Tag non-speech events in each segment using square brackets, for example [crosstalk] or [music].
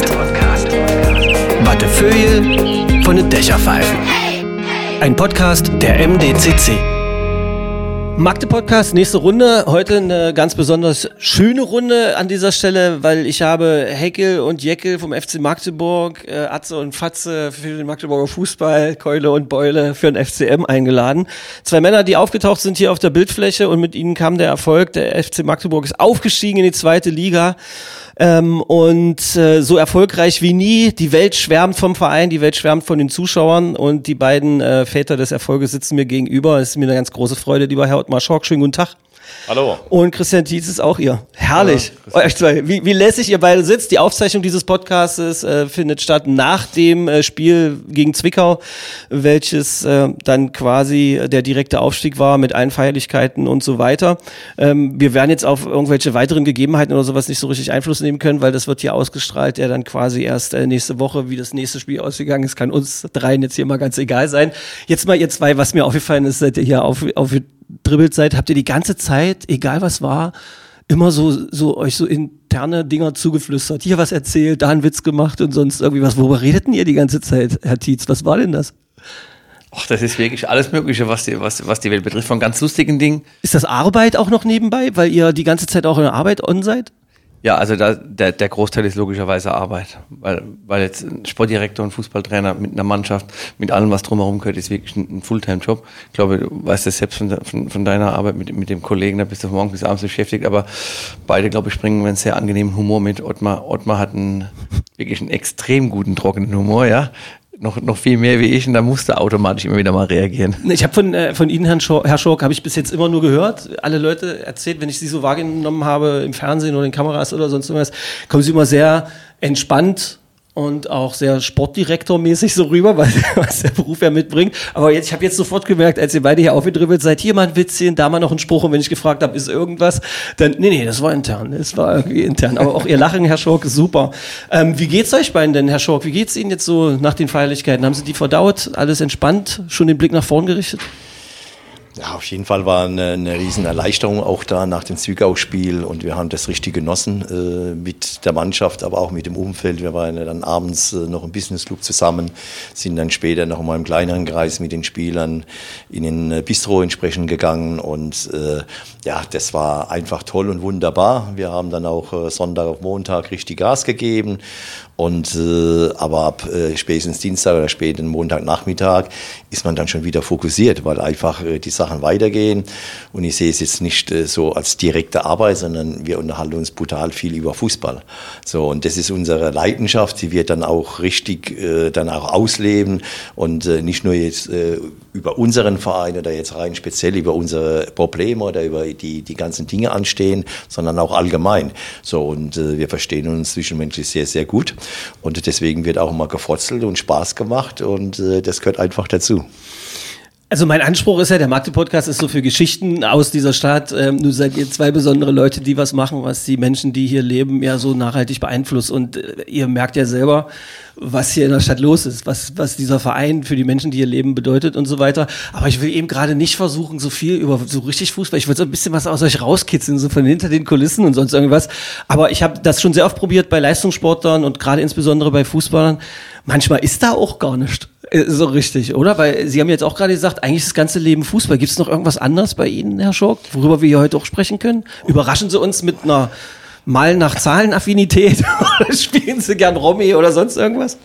Podcast. Wattefeuille von den Dächerpfeifen. Ein Podcast der MDCC. Magde Podcast, nächste Runde. Heute eine ganz besonders schöne Runde an dieser Stelle, weil ich habe Heckel und Jeckel vom FC Magdeburg, äh, Atze und Fatze für den Magdeburger Fußball, Keule und Beule für den FCM eingeladen. Zwei Männer, die aufgetaucht sind hier auf der Bildfläche und mit ihnen kam der Erfolg. Der FC Magdeburg ist aufgestiegen in die zweite Liga. Ähm, und äh, so erfolgreich wie nie. Die Welt schwärmt vom Verein, die Welt schwärmt von den Zuschauern und die beiden äh, Väter des Erfolges sitzen mir gegenüber. Es ist mir eine ganz große Freude, lieber Herr Ottmar Schork. Schönen guten Tag. Hallo. Und Christian Tietz ist auch ihr. Herrlich. Euch zwei. Wie, wie lässig ihr beide sitzt. Die Aufzeichnung dieses Podcasts äh, findet statt nach dem äh, Spiel gegen Zwickau, welches äh, dann quasi der direkte Aufstieg war mit allen Feierlichkeiten und so weiter. Ähm, wir werden jetzt auf irgendwelche weiteren Gegebenheiten oder sowas nicht so richtig Einfluss nehmen können, weil das wird hier ausgestrahlt, der dann quasi erst äh, nächste Woche, wie das nächste Spiel ausgegangen ist, kann uns dreien jetzt hier mal ganz egal sein. Jetzt mal ihr zwei, was mir aufgefallen ist, seid ihr hier auf, auf dribbelt seid, habt ihr die ganze Zeit, egal was war, immer so, so euch so interne Dinger zugeflüstert. Hier was erzählt, da einen Witz gemacht und sonst irgendwie was. Worüber redeten ihr die ganze Zeit, Herr Tietz? Was war denn das? Ach, das ist wirklich alles Mögliche, was die, was, was die Welt betrifft, von ganz lustigen Dingen. Ist das Arbeit auch noch nebenbei, weil ihr die ganze Zeit auch in der Arbeit on seid? Ja, also da, der, der Großteil ist logischerweise Arbeit, weil, weil jetzt ein Sportdirektor und Fußballtrainer mit einer Mannschaft, mit allem, was drumherum gehört, ist wirklich ein, ein Fulltime-Job. Ich glaube, du weißt das selbst von, von, von deiner Arbeit mit, mit dem Kollegen, da bist du von morgens bis abends beschäftigt, aber beide, glaube ich, springen einen sehr angenehmen Humor mit. Ottmar, Ottmar hat einen, wirklich einen extrem guten, trockenen Humor, ja noch, noch viel mehr wie ich und da musste automatisch immer wieder mal reagieren. Ich habe von, äh, von Ihnen, Herrn Schork, Herr Schork, habe ich bis jetzt immer nur gehört. Alle Leute erzählt, wenn ich Sie so wahrgenommen habe im Fernsehen oder in Kameras oder sonst irgendwas, kommen Sie immer sehr entspannt und auch sehr sportdirektormäßig so rüber, [laughs] weil was der Beruf ja mitbringt. Aber jetzt, ich habe jetzt sofort gemerkt, als ihr beide hier aufgedribbelt seid, hier mal ein Witzchen, da mal noch ein Spruch und wenn ich gefragt habe, ist irgendwas, dann, nee, nee, das war intern, das war irgendwie intern. Aber auch ihr Lachen, Herr Schork, ist super. Ähm, wie geht's euch beiden denn, Herr Schork? Wie geht's Ihnen jetzt so nach den Feierlichkeiten? Haben Sie die verdaut? Alles entspannt? Schon den Blick nach vorn gerichtet? Ja, auf jeden Fall war eine, eine riesen Erleichterung auch da nach dem Zwickau-Spiel und wir haben das richtig genossen äh, mit der Mannschaft, aber auch mit dem Umfeld. Wir waren ja dann abends äh, noch im Business Club zusammen, sind dann später noch mal im kleineren Kreis mit den Spielern in den äh, Bistro entsprechend gegangen und äh, ja, das war einfach toll und wunderbar. Wir haben dann auch äh, Sonntag auf Montag richtig Gas gegeben und äh, aber ab äh, spätestens Dienstag oder späten Montagnachmittag ist man dann schon wieder fokussiert, weil einfach äh, die Sachen weitergehen. Und ich sehe es jetzt nicht äh, so als direkte Arbeit, sondern wir unterhalten uns brutal viel über Fußball. So und das ist unsere Leidenschaft, die wir dann auch richtig äh, dann auch ausleben und äh, nicht nur jetzt äh, über unseren Verein oder jetzt rein speziell über unsere Probleme oder über die die ganzen Dinge anstehen, sondern auch allgemein. So und äh, wir verstehen uns zwischenmenschlich sehr sehr gut. Und deswegen wird auch immer gefrotzelt und Spaß gemacht und äh, das gehört einfach dazu. Also mein Anspruch ist ja, der Magde-Podcast ist so für Geschichten aus dieser Stadt. Ähm, nur seid ihr zwei besondere Leute, die was machen, was die Menschen, die hier leben, ja so nachhaltig beeinflusst. Und äh, ihr merkt ja selber, was hier in der Stadt los ist, was, was dieser Verein für die Menschen, die hier leben, bedeutet und so weiter. Aber ich will eben gerade nicht versuchen, so viel über so richtig Fußball. Ich will so ein bisschen was aus euch rauskitzeln, so von hinter den Kulissen und sonst irgendwas. Aber ich habe das schon sehr oft probiert bei Leistungssportlern und gerade insbesondere bei Fußballern. Manchmal ist da auch gar nichts so richtig, oder? Weil Sie haben jetzt auch gerade gesagt, eigentlich das ganze Leben Fußball. Gibt es noch irgendwas anderes bei Ihnen, Herr Schork, worüber wir hier heute auch sprechen können? Überraschen Sie uns mit einer mal nach Zahlenaffinität [laughs] oder spielen Sie gern Romy oder sonst irgendwas?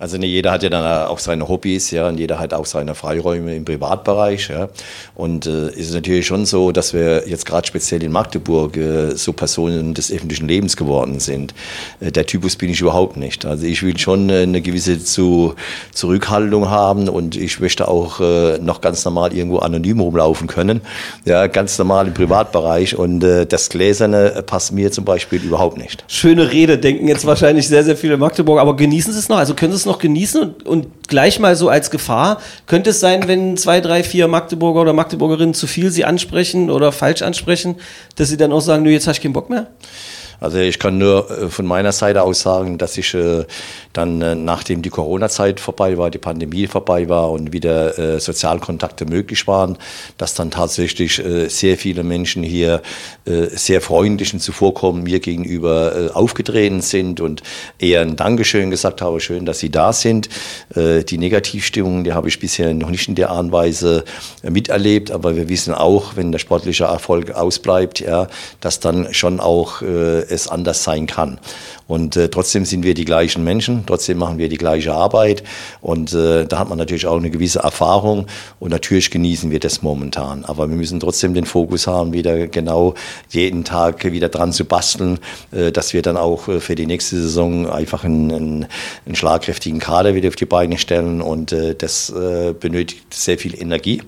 Also ne, jeder hat ja dann auch seine Hobbys, ja, und jeder hat auch seine Freiräume im Privatbereich, ja. Und äh, ist es natürlich schon so, dass wir jetzt gerade speziell in Magdeburg äh, so Personen des öffentlichen Lebens geworden sind. Äh, der Typus bin ich überhaupt nicht. Also ich will schon äh, eine gewisse zu, Zurückhaltung haben und ich möchte auch äh, noch ganz normal irgendwo anonym rumlaufen können, ja, ganz normal im Privatbereich. Und äh, das Gläserne passt mir zum Beispiel überhaupt nicht. Schöne Rede, denken jetzt wahrscheinlich sehr, sehr viele Magdeburg, aber genießen Sie es noch? Also können Sie es noch genießen und, und gleich mal so als Gefahr. Könnte es sein, wenn zwei, drei, vier Magdeburger oder Magdeburgerinnen zu viel sie ansprechen oder falsch ansprechen, dass sie dann auch sagen, nö, jetzt habe ich keinen Bock mehr? Also ich kann nur äh, von meiner Seite aus sagen, dass ich äh, dann, äh, nachdem die Corona-Zeit vorbei war, die Pandemie vorbei war und wieder Sozialkontakte möglich waren, dass dann tatsächlich sehr viele Menschen hier sehr freundlich und zuvorkommen mir gegenüber aufgetreten sind und eher ein Dankeschön gesagt habe, schön, dass Sie da sind. Die Negativstimmung, die habe ich bisher noch nicht in der Art und Weise miterlebt, aber wir wissen auch, wenn der sportliche Erfolg ausbleibt, ja, dass dann schon auch es anders sein kann. Und äh, trotzdem sind wir die gleichen Menschen, trotzdem machen wir die gleiche Arbeit und äh, da hat man natürlich auch eine gewisse Erfahrung und natürlich genießen wir das momentan. Aber wir müssen trotzdem den Fokus haben, wieder genau jeden Tag wieder dran zu basteln, äh, dass wir dann auch äh, für die nächste Saison einfach einen, einen, einen schlagkräftigen Kader wieder auf die Beine stellen und äh, das äh, benötigt sehr viel Energie.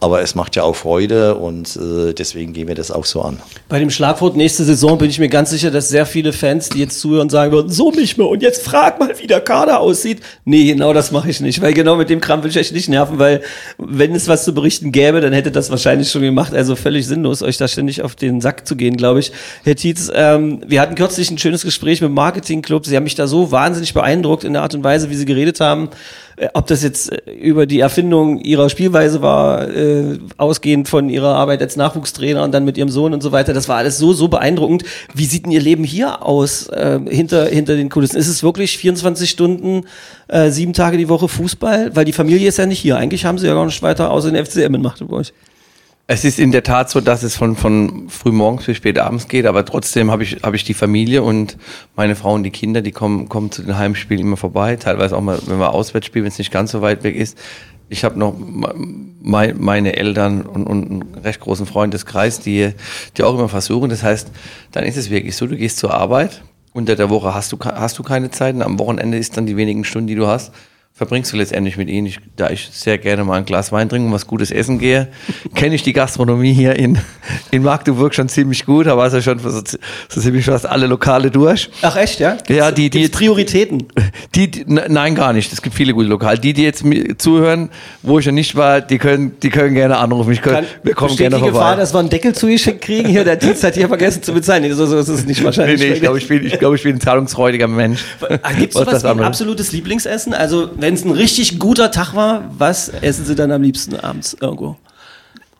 Aber es macht ja auch Freude und äh, deswegen gehen wir das auch so an. Bei dem Schlagwort nächste Saison bin ich mir ganz sicher, dass sehr viele Fans, die jetzt zuhören, sagen würden, so nicht mehr und jetzt frag mal, wie der Kader aussieht. Nee, genau das mache ich nicht, weil genau mit dem Kram will ich echt nicht nerven, weil wenn es was zu berichten gäbe, dann hätte das wahrscheinlich schon gemacht. Also völlig sinnlos, euch da ständig auf den Sack zu gehen, glaube ich. Herr Tietz, ähm, wir hatten kürzlich ein schönes Gespräch mit dem Marketingclub. Sie haben mich da so wahnsinnig beeindruckt in der Art und Weise, wie Sie geredet haben ob das jetzt äh, über die Erfindung ihrer Spielweise war, äh, ausgehend von ihrer Arbeit als Nachwuchstrainer und dann mit ihrem Sohn und so weiter, das war alles so, so beeindruckend. Wie sieht denn ihr Leben hier aus, äh, hinter, hinter den Kulissen? Ist es wirklich 24 Stunden, äh, sieben Tage die Woche Fußball? Weil die Familie ist ja nicht hier. Eigentlich haben sie ja gar nicht weiter außer den FCM in Magdeburg. Es ist in der Tat so, dass es von, von früh morgens bis spät abends geht, aber trotzdem habe ich, habe ich die Familie und meine Frau und die Kinder, die kommen, kommen zu den Heimspielen immer vorbei, teilweise auch mal, wenn wir auswärts spielen, wenn es nicht ganz so weit weg ist. Ich habe noch me- meine Eltern und, und einen recht großen Freundeskreis, die, die auch immer versuchen. Das heißt, dann ist es wirklich so, du gehst zur Arbeit, unter der Woche hast du, hast du keine Zeit und am Wochenende ist dann die wenigen Stunden, die du hast, verbringst du letztendlich mit ihnen. Ich, da ich sehr gerne mal ein Glas Wein trinke und was Gutes essen gehe, [laughs] kenne ich die Gastronomie hier in, in Magdeburg schon ziemlich gut, aber also schon so, so ziemlich fast alle Lokale durch. Ach echt, ja? Ja, die- die- Gibt's Prioritäten. [laughs] Die, die, ne- nein, gar nicht. Es gibt viele gute Lokale. Die, die jetzt zuhören, wo ich noch nicht war, die können, die können gerne anrufen. Ich können, wir kommen gerne die vorbei. Gefahr, dass wir einen Deckel zugeschickt kriegen? Hier, der Dienst hat hier vergessen zu bezahlen. Nee, so, so ist es nicht nee, wahrscheinlich. nee, ich glaube, ich bin, ich glaube, ich bin ein zahlungsfreudiger Mensch. Gibt es Was sowas wie ein absolutes Lieblingsessen? Also, wenn es ein richtig guter Tag war, was essen Sie dann am liebsten abends irgendwo?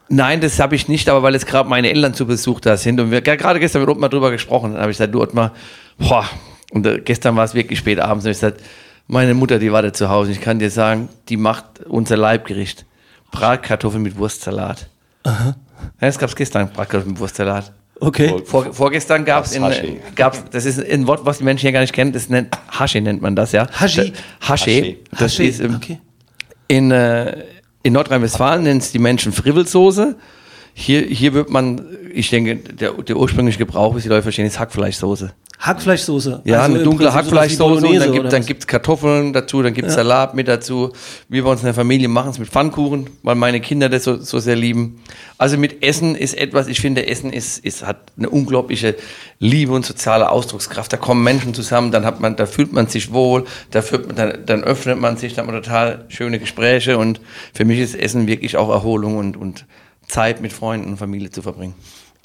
Nein, das habe ich nicht, aber weil jetzt gerade meine Eltern zu Besuch da sind und wir gerade gestern mit Ottmar drüber gesprochen, dann habe ich gesagt, du Ottmar, boah, und äh, gestern war es wirklich spät abends und ich gesagt, meine Mutter, die wartet zu Hause. Ich kann dir sagen, die macht unser Leibgericht. Bratkartoffeln mit Wurstsalat. Aha. Ja, das gab es gestern, Bratkartoffeln mit Wurstsalat. Okay. Vor, vorgestern gab es gab's, das ist ein Wort, was die Menschen hier gar nicht kennen, das nennt, Hashi nennt man das, ja. Hashi? Da- Hashi. Das Hashi, ist im, okay. in, äh, in Nordrhein-Westfalen nennen es die Menschen Frivelsoße. Hier, hier wird man, ich denke, der, der ursprüngliche Gebrauch, wie die Leute verstehen, ist Hackfleischsoße. Hackfleischsoße. Ja, Also eine dunkle Hackfleischsoße und dann, gibt, dann gibt's Kartoffeln dazu, dann gibt's Salat mit dazu. Wir bei uns in der Familie machen es mit Pfannkuchen, weil meine Kinder das so, so sehr lieben. Also mit Essen ist etwas, ich finde, Essen ist, ist, hat eine unglaubliche Liebe und soziale Ausdruckskraft. Da kommen Menschen zusammen, dann hat man, da fühlt man sich wohl, da fühlt man, dann, dann öffnet man sich, dann hat man total schöne Gespräche und für mich ist Essen wirklich auch Erholung und, und Zeit mit Freunden und Familie zu verbringen.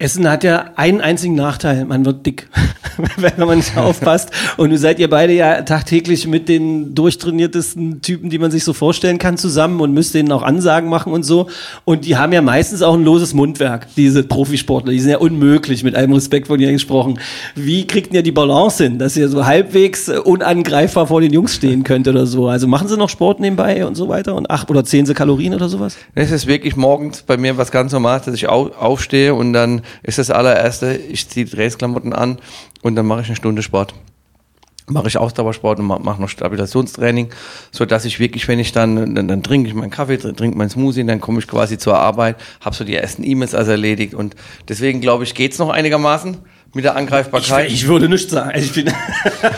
Essen hat ja einen einzigen Nachteil, man wird dick, [laughs] wenn man nicht aufpasst. Und nun seid ihr beide ja tagtäglich mit den durchtrainiertesten Typen, die man sich so vorstellen kann, zusammen und müsst denen auch Ansagen machen und so. Und die haben ja meistens auch ein loses Mundwerk, diese Profisportler. Die sind ja unmöglich, mit allem Respekt von ihr gesprochen. Wie kriegt ihr die Balance hin, dass ihr so halbwegs unangreifbar vor den Jungs stehen könnt oder so? Also machen sie noch Sport nebenbei und so weiter und acht oder zehn Kalorien oder sowas? Es ist wirklich morgens bei mir was ganz Normales, dass ich au aufstehe und dann ist das allererste, ich ziehe Trainingsklamotten an und dann mache ich eine Stunde Sport. Mache ich Ausdauersport und ma- mache noch Stabilisationstraining, so dass ich wirklich, wenn ich dann, dann, dann trinke ich meinen Kaffee, tr- trinke meinen Smoothie, dann komme ich quasi zur Arbeit, habe so die ersten E-Mails also erledigt und deswegen glaube ich, geht's noch einigermaßen mit der Angreifbarkeit. Ich, ich würde nichts sagen. Ich bin [laughs]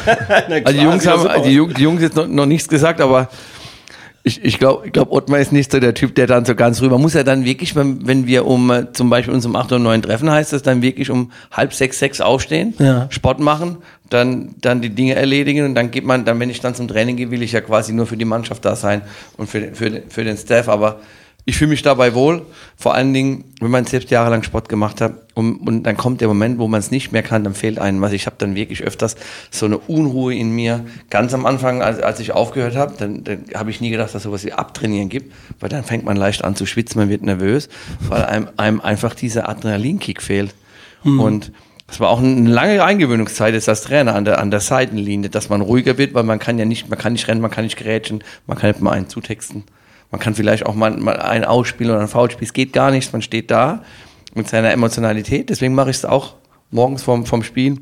Also die Jungs haben, super. die, Jungs, die Jungs jetzt noch, noch nichts gesagt, aber ich, ich glaube, ich glaub, Ottmar ist nicht so der Typ, der dann so ganz rüber muss. Er dann wirklich, wenn, wenn wir um äh, zum Beispiel uns um 8 oder 9 treffen, heißt das dann wirklich um halb sechs, sechs aufstehen, Ja. Sport machen, dann, dann die Dinge erledigen und dann geht man, dann, wenn ich dann zum Training gehe, will ich ja quasi nur für die Mannschaft da sein und für, den- für, den- für den Staff, aber ich fühle mich dabei wohl, vor allen Dingen, wenn man selbst jahrelang Sport gemacht hat und, und dann kommt der Moment, wo man es nicht mehr kann, dann fehlt einem was. Ich habe dann wirklich öfters so eine Unruhe in mir. Ganz am Anfang, als, als ich aufgehört habe, dann, dann habe ich nie gedacht, dass es sowas wie Abtrainieren gibt, weil dann fängt man leicht an zu schwitzen, man wird nervös, weil einem, einem einfach dieser Adrenalinkick fehlt. Mhm. Und das war auch eine lange Eingewöhnungszeit jetzt als Trainer an der, an der Seitenlinie, dass man ruhiger wird, weil man kann ja nicht, man kann nicht rennen, man kann nicht grätschen, man kann nicht mal einen zutexten. Man kann vielleicht auch mal, mal einen ausspielen oder ein Foulspiel. Es geht gar nichts. Man steht da mit seiner Emotionalität. Deswegen mache ich es auch morgens vorm, vorm Spiel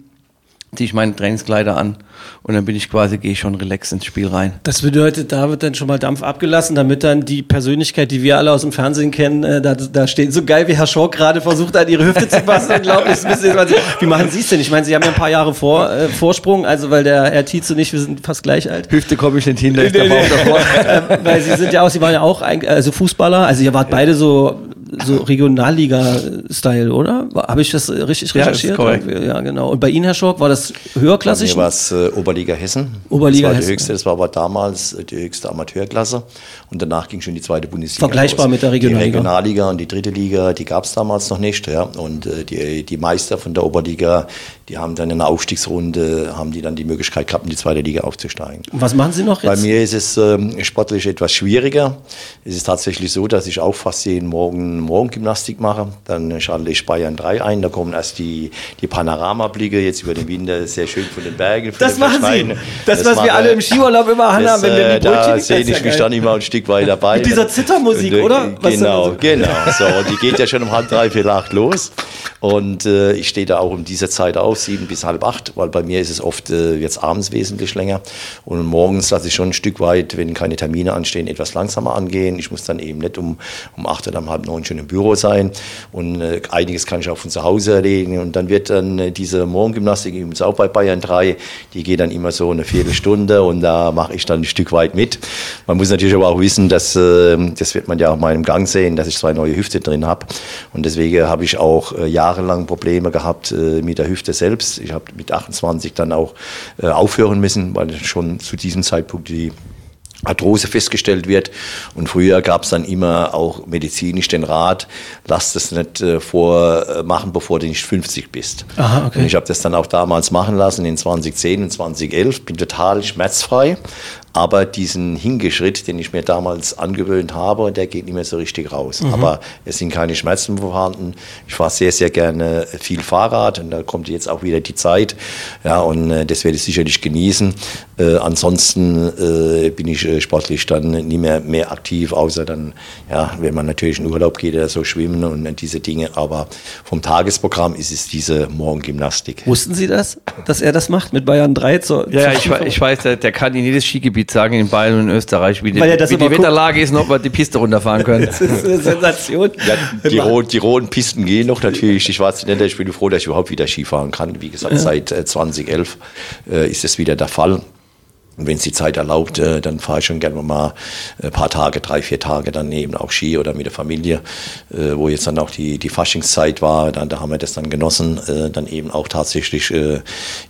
ziehe ich meine Trainingskleider an und dann bin ich quasi, gehe ich schon relaxed ins Spiel rein. Das bedeutet, da wird dann schon mal Dampf abgelassen, damit dann die Persönlichkeit, die wir alle aus dem Fernsehen kennen, äh, da, da steht so geil, wie Herr Schork gerade versucht hat, ihre Hüfte zu passen. Unglaublich. [laughs] Wie machen Sie es denn? Ich meine, Sie haben ja ein paar Jahre vor, äh, Vorsprung, also weil der Herr Tietz und ich, wir sind fast gleich alt. Hüfte komme ich nicht hin, da ist der Bauch davor. [laughs] äh, weil Sie sind ja auch, Sie waren ja auch also Fußballer, also ihr wart beide so so [laughs] Regionalliga-Style, oder? Habe ich das richtig recherchiert? Ja, ja, genau. Und bei Ihnen, Herr Schork, war das höherklassig? Bei mir war es äh, Oberliga Hessen. Oberliga das war die höchste, das war aber damals äh, die höchste Amateurklasse. Und danach ging schon die zweite Bundesliga. Vergleichbar aus. mit der Regionalliga. Die Regionalliga und die dritte Liga, die gab es damals noch nicht. Ja. Und äh, die, die Meister von der Oberliga, die haben dann in der Aufstiegsrunde, haben die dann die Möglichkeit gehabt, in die zweite Liga aufzusteigen. Und was machen Sie noch jetzt? Bei mir ist es ähm, sportlich etwas schwieriger. Es ist tatsächlich so, dass ich auch fast jeden Morgen Morgengymnastik mache. Dann schalte ich Bayern 3 ein. Da kommen erst die, die Panoramablicke jetzt über den Winter sehr schön von den Bergen. Von das machen Sie. Das, das was mache, wir alle im Skiurlaub immer haben, wenn wir die Da sehe ich mich dann immer ein Stück weit dabei. Mit dieser Zittermusik, oder? Was genau, so? genau. So, die geht ja schon um halb drei, vier, acht los. Und äh, ich stehe da auch um diese Zeit auf, sieben bis halb acht, weil bei mir ist es oft äh, jetzt abends wesentlich länger. Und morgens lasse ich schon ein Stück weit, wenn keine Termine anstehen, etwas langsamer angehen. Ich muss dann eben nicht um, um acht oder um halb neun schon im Büro sein. Und äh, einiges kann ich auch von zu Hause erledigen. Und dann wird dann äh, diese Morgengymnastik, übrigens auch bei Bayern 3, die geht dann immer so eine Viertelstunde und da mache ich dann ein Stück weit mit. Man muss natürlich aber auch wissen, dass, äh, das wird man ja auch in meinem Gang sehen, dass ich zwei neue Hüfte drin habe. Und deswegen habe ich auch äh, Jahre jahrelang Probleme gehabt äh, mit der Hüfte selbst. Ich habe mit 28 dann auch äh, aufhören müssen, weil schon zu diesem Zeitpunkt die Arthrose festgestellt wird. Und früher gab es dann immer auch medizinisch den Rat, lass das nicht äh, vormachen, bevor du nicht 50 bist. Aha, okay. Und ich habe das dann auch damals machen lassen in 2010 und 2011, bin total schmerzfrei, aber diesen Hingeschritt, den ich mir damals angewöhnt habe, der geht nicht mehr so richtig raus. Mhm. Aber es sind keine Schmerzen vorhanden. Ich fahre sehr, sehr gerne viel Fahrrad und da kommt jetzt auch wieder die Zeit. Ja, und äh, das werde ich sicherlich genießen. Äh, ansonsten äh, bin ich äh, sportlich dann nie mehr, mehr aktiv, außer dann, ja, wenn man natürlich in Urlaub geht oder so schwimmen und diese Dinge. Aber vom Tagesprogramm ist es diese Morgengymnastik. Wussten Sie das, dass er das macht mit Bayern 3? Zur, ja, ich, ich, weiß, der, der kann in jedes Skigebiet Gebiet sagen, in Bayern und Österreich, wie die, wie die Wetterlage ist, ob wir die Piste runterfahren können. das ist eine Sensation. [laughs] Ja, die, roten, die roten Pisten gehen noch natürlich. Ich war ich bin froh, dass ich überhaupt wieder Skifahren kann. Wie gesagt, ja. seit 2011 äh, ist es wieder der Fall. Und wenn es die Zeit erlaubt, äh, dann fahre ich schon gerne mal ein paar Tage, drei, vier Tage dann eben auch Ski oder mit der Familie, äh, wo jetzt dann auch die, die Faschingszeit war, dann, da haben wir das dann genossen, äh, dann eben auch tatsächlich äh,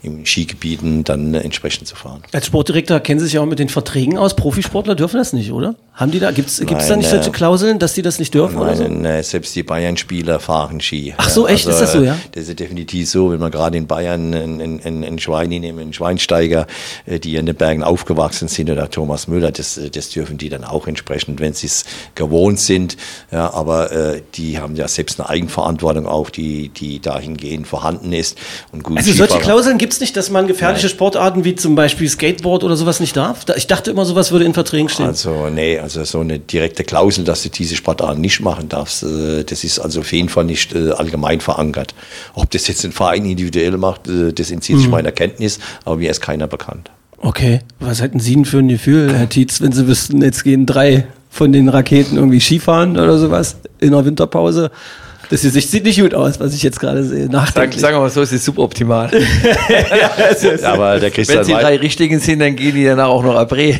im Skigebieten dann entsprechend zu fahren. Als Sportdirektor kennen Sie sich auch mit den Verträgen aus. Profisportler dürfen das nicht, oder? Haben die da, gibt es da nicht solche Klauseln, dass die das nicht dürfen? Nein, oder so? nein selbst die Bayern-Spieler fahren Ski. Ach so, echt? Also, ist das so, ja? Das ist definitiv so, wenn man gerade in Bayern einen, einen, einen Schwein nehmen, einen Schweinsteiger, die in den Bergen Bergen aufgewachsen sind oder Thomas Müller, das, das dürfen die dann auch entsprechend, wenn sie es gewohnt sind. Ja, aber äh, die haben ja selbst eine Eigenverantwortung auch, die, die dahingehend vorhanden ist. Und gut also solche Klauseln gibt es nicht, dass man gefährliche Nein. Sportarten wie zum Beispiel Skateboard oder sowas nicht darf? Ich dachte immer, sowas würde in Verträgen stehen. Also nee, also so eine direkte Klausel, dass du diese Sportarten nicht machen darfst, äh, das ist also auf jeden Fall nicht äh, allgemein verankert. Ob das jetzt ein Verein individuell macht, äh, das entzieht sich mhm. meiner Kenntnis, aber mir ist keiner bekannt. Okay, was hätten Sie denn für ein Gefühl, Herr Tietz, wenn Sie wüssten, jetzt gehen drei von den Raketen irgendwie Skifahren oder sowas in der Winterpause? Das Gesicht sieht nicht gut aus, was ich jetzt gerade sehe. Nachdenklich. Sagen wir mal so, [laughs] es ist suboptimal. ja, aber der Christian Wenn sie drei richtigen sind, dann gehen die danach auch noch Abré. [laughs]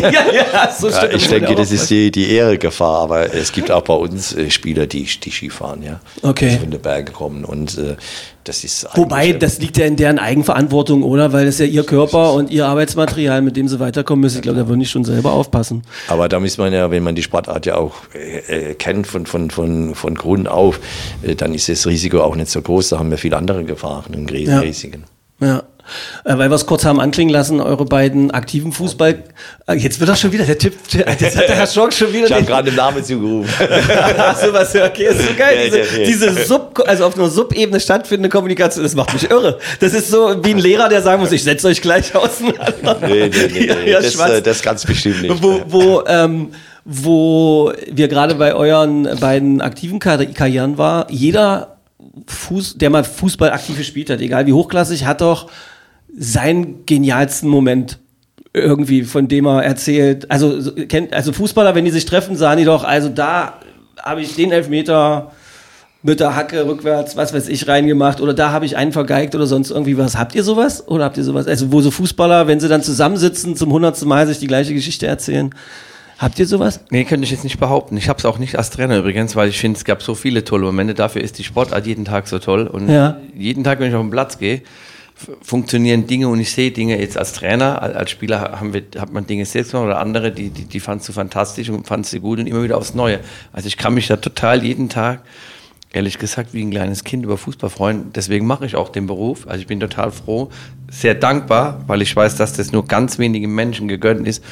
ja, ja, so ja, ich denke, das ist die, die Ehregefahr, aber es gibt auch bei uns äh, Spieler, die, die Skifahren, ja. Okay. Die von den Bergen kommen und äh, das ist Wobei, das liegt ja in deren Eigenverantwortung, oder? Weil das ja ihr Körper und ihr Arbeitsmaterial, mit dem sie weiterkommen müssen. Ich glaube, da würden die schon selber aufpassen. Aber da muss man ja, wenn man die Sportart ja auch äh, äh, kennt von, von, von, von Grund auf, äh, dann ist das Risiko auch nicht so groß. Da haben wir viele andere Gefahren und Risiken. Ja. ja. Äh, weil wir es kurz haben anklingen lassen, eure beiden aktiven Fußball. Äh, jetzt wird das schon wieder der Typ. Jetzt hat der Herr Schork schon wieder. Ich habe gerade den Namen zugerufen. [laughs] Achso, was, okay, ist so geil. Diese, diese Sub, also auf einer Subebene stattfindende Kommunikation, das macht mich irre. Das ist so wie ein Lehrer, der sagen muss, ich setze euch gleich auseinander. Nee, nee, nee, nee. [laughs] Ja, das, äh, das ganz bestimmt nicht. Wo, wo, ähm, wo wir gerade bei euren beiden aktiven Karrieren war, jeder Fuß, der mal Fußball aktiv gespielt hat, egal wie hochklassig, hat doch seinen genialsten Moment irgendwie, von dem er erzählt. Also, kennt, also Fußballer, wenn die sich treffen, sagen die doch, also da habe ich den Elfmeter mit der Hacke rückwärts, was weiß ich, reingemacht oder da habe ich einen vergeigt oder sonst irgendwie was. Habt ihr sowas? Oder habt ihr sowas? Also, wo so Fußballer, wenn sie dann zusammensitzen, zum hundertsten Mal sich die gleiche Geschichte erzählen. Habt ihr sowas? Nee, könnte ich jetzt nicht behaupten. Ich habe es auch nicht als Trainer übrigens, weil ich finde, es gab so viele tolle Momente. Dafür ist die Sportart jeden Tag so toll. Und ja. jeden Tag, wenn ich auf den Platz gehe, funktionieren Dinge und ich sehe Dinge jetzt als Trainer, als Spieler haben wir, hat man Dinge selbst gemacht oder andere, die, die, die fandst du fantastisch und fandst du gut und immer wieder aufs Neue. Also ich kann mich da total jeden Tag, ehrlich gesagt, wie ein kleines Kind über Fußball freuen. Deswegen mache ich auch den Beruf. Also ich bin total froh, sehr dankbar, weil ich weiß, dass das nur ganz wenigen Menschen gegönnt ist.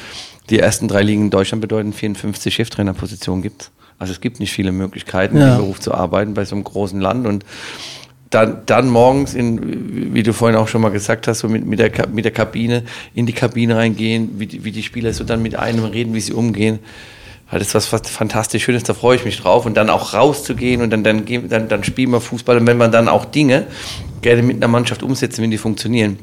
Die ersten drei Ligen in Deutschland bedeuten 54 Cheftrainerpositionen gibt. Also es gibt nicht viele Möglichkeiten, ja. im Beruf zu arbeiten bei so einem großen Land und dann, dann morgens, in, wie du vorhin auch schon mal gesagt hast, so mit, mit, der, mit der Kabine, in die Kabine reingehen, wie die, wie die Spieler so dann mit einem reden, wie sie umgehen. Das ist was, was fantastisch Schönes, da freue ich mich drauf. Und dann auch rauszugehen und dann, dann, dann, dann spielen wir Fußball. Und wenn man dann auch Dinge gerne mit einer Mannschaft umsetzen, wenn die funktionieren,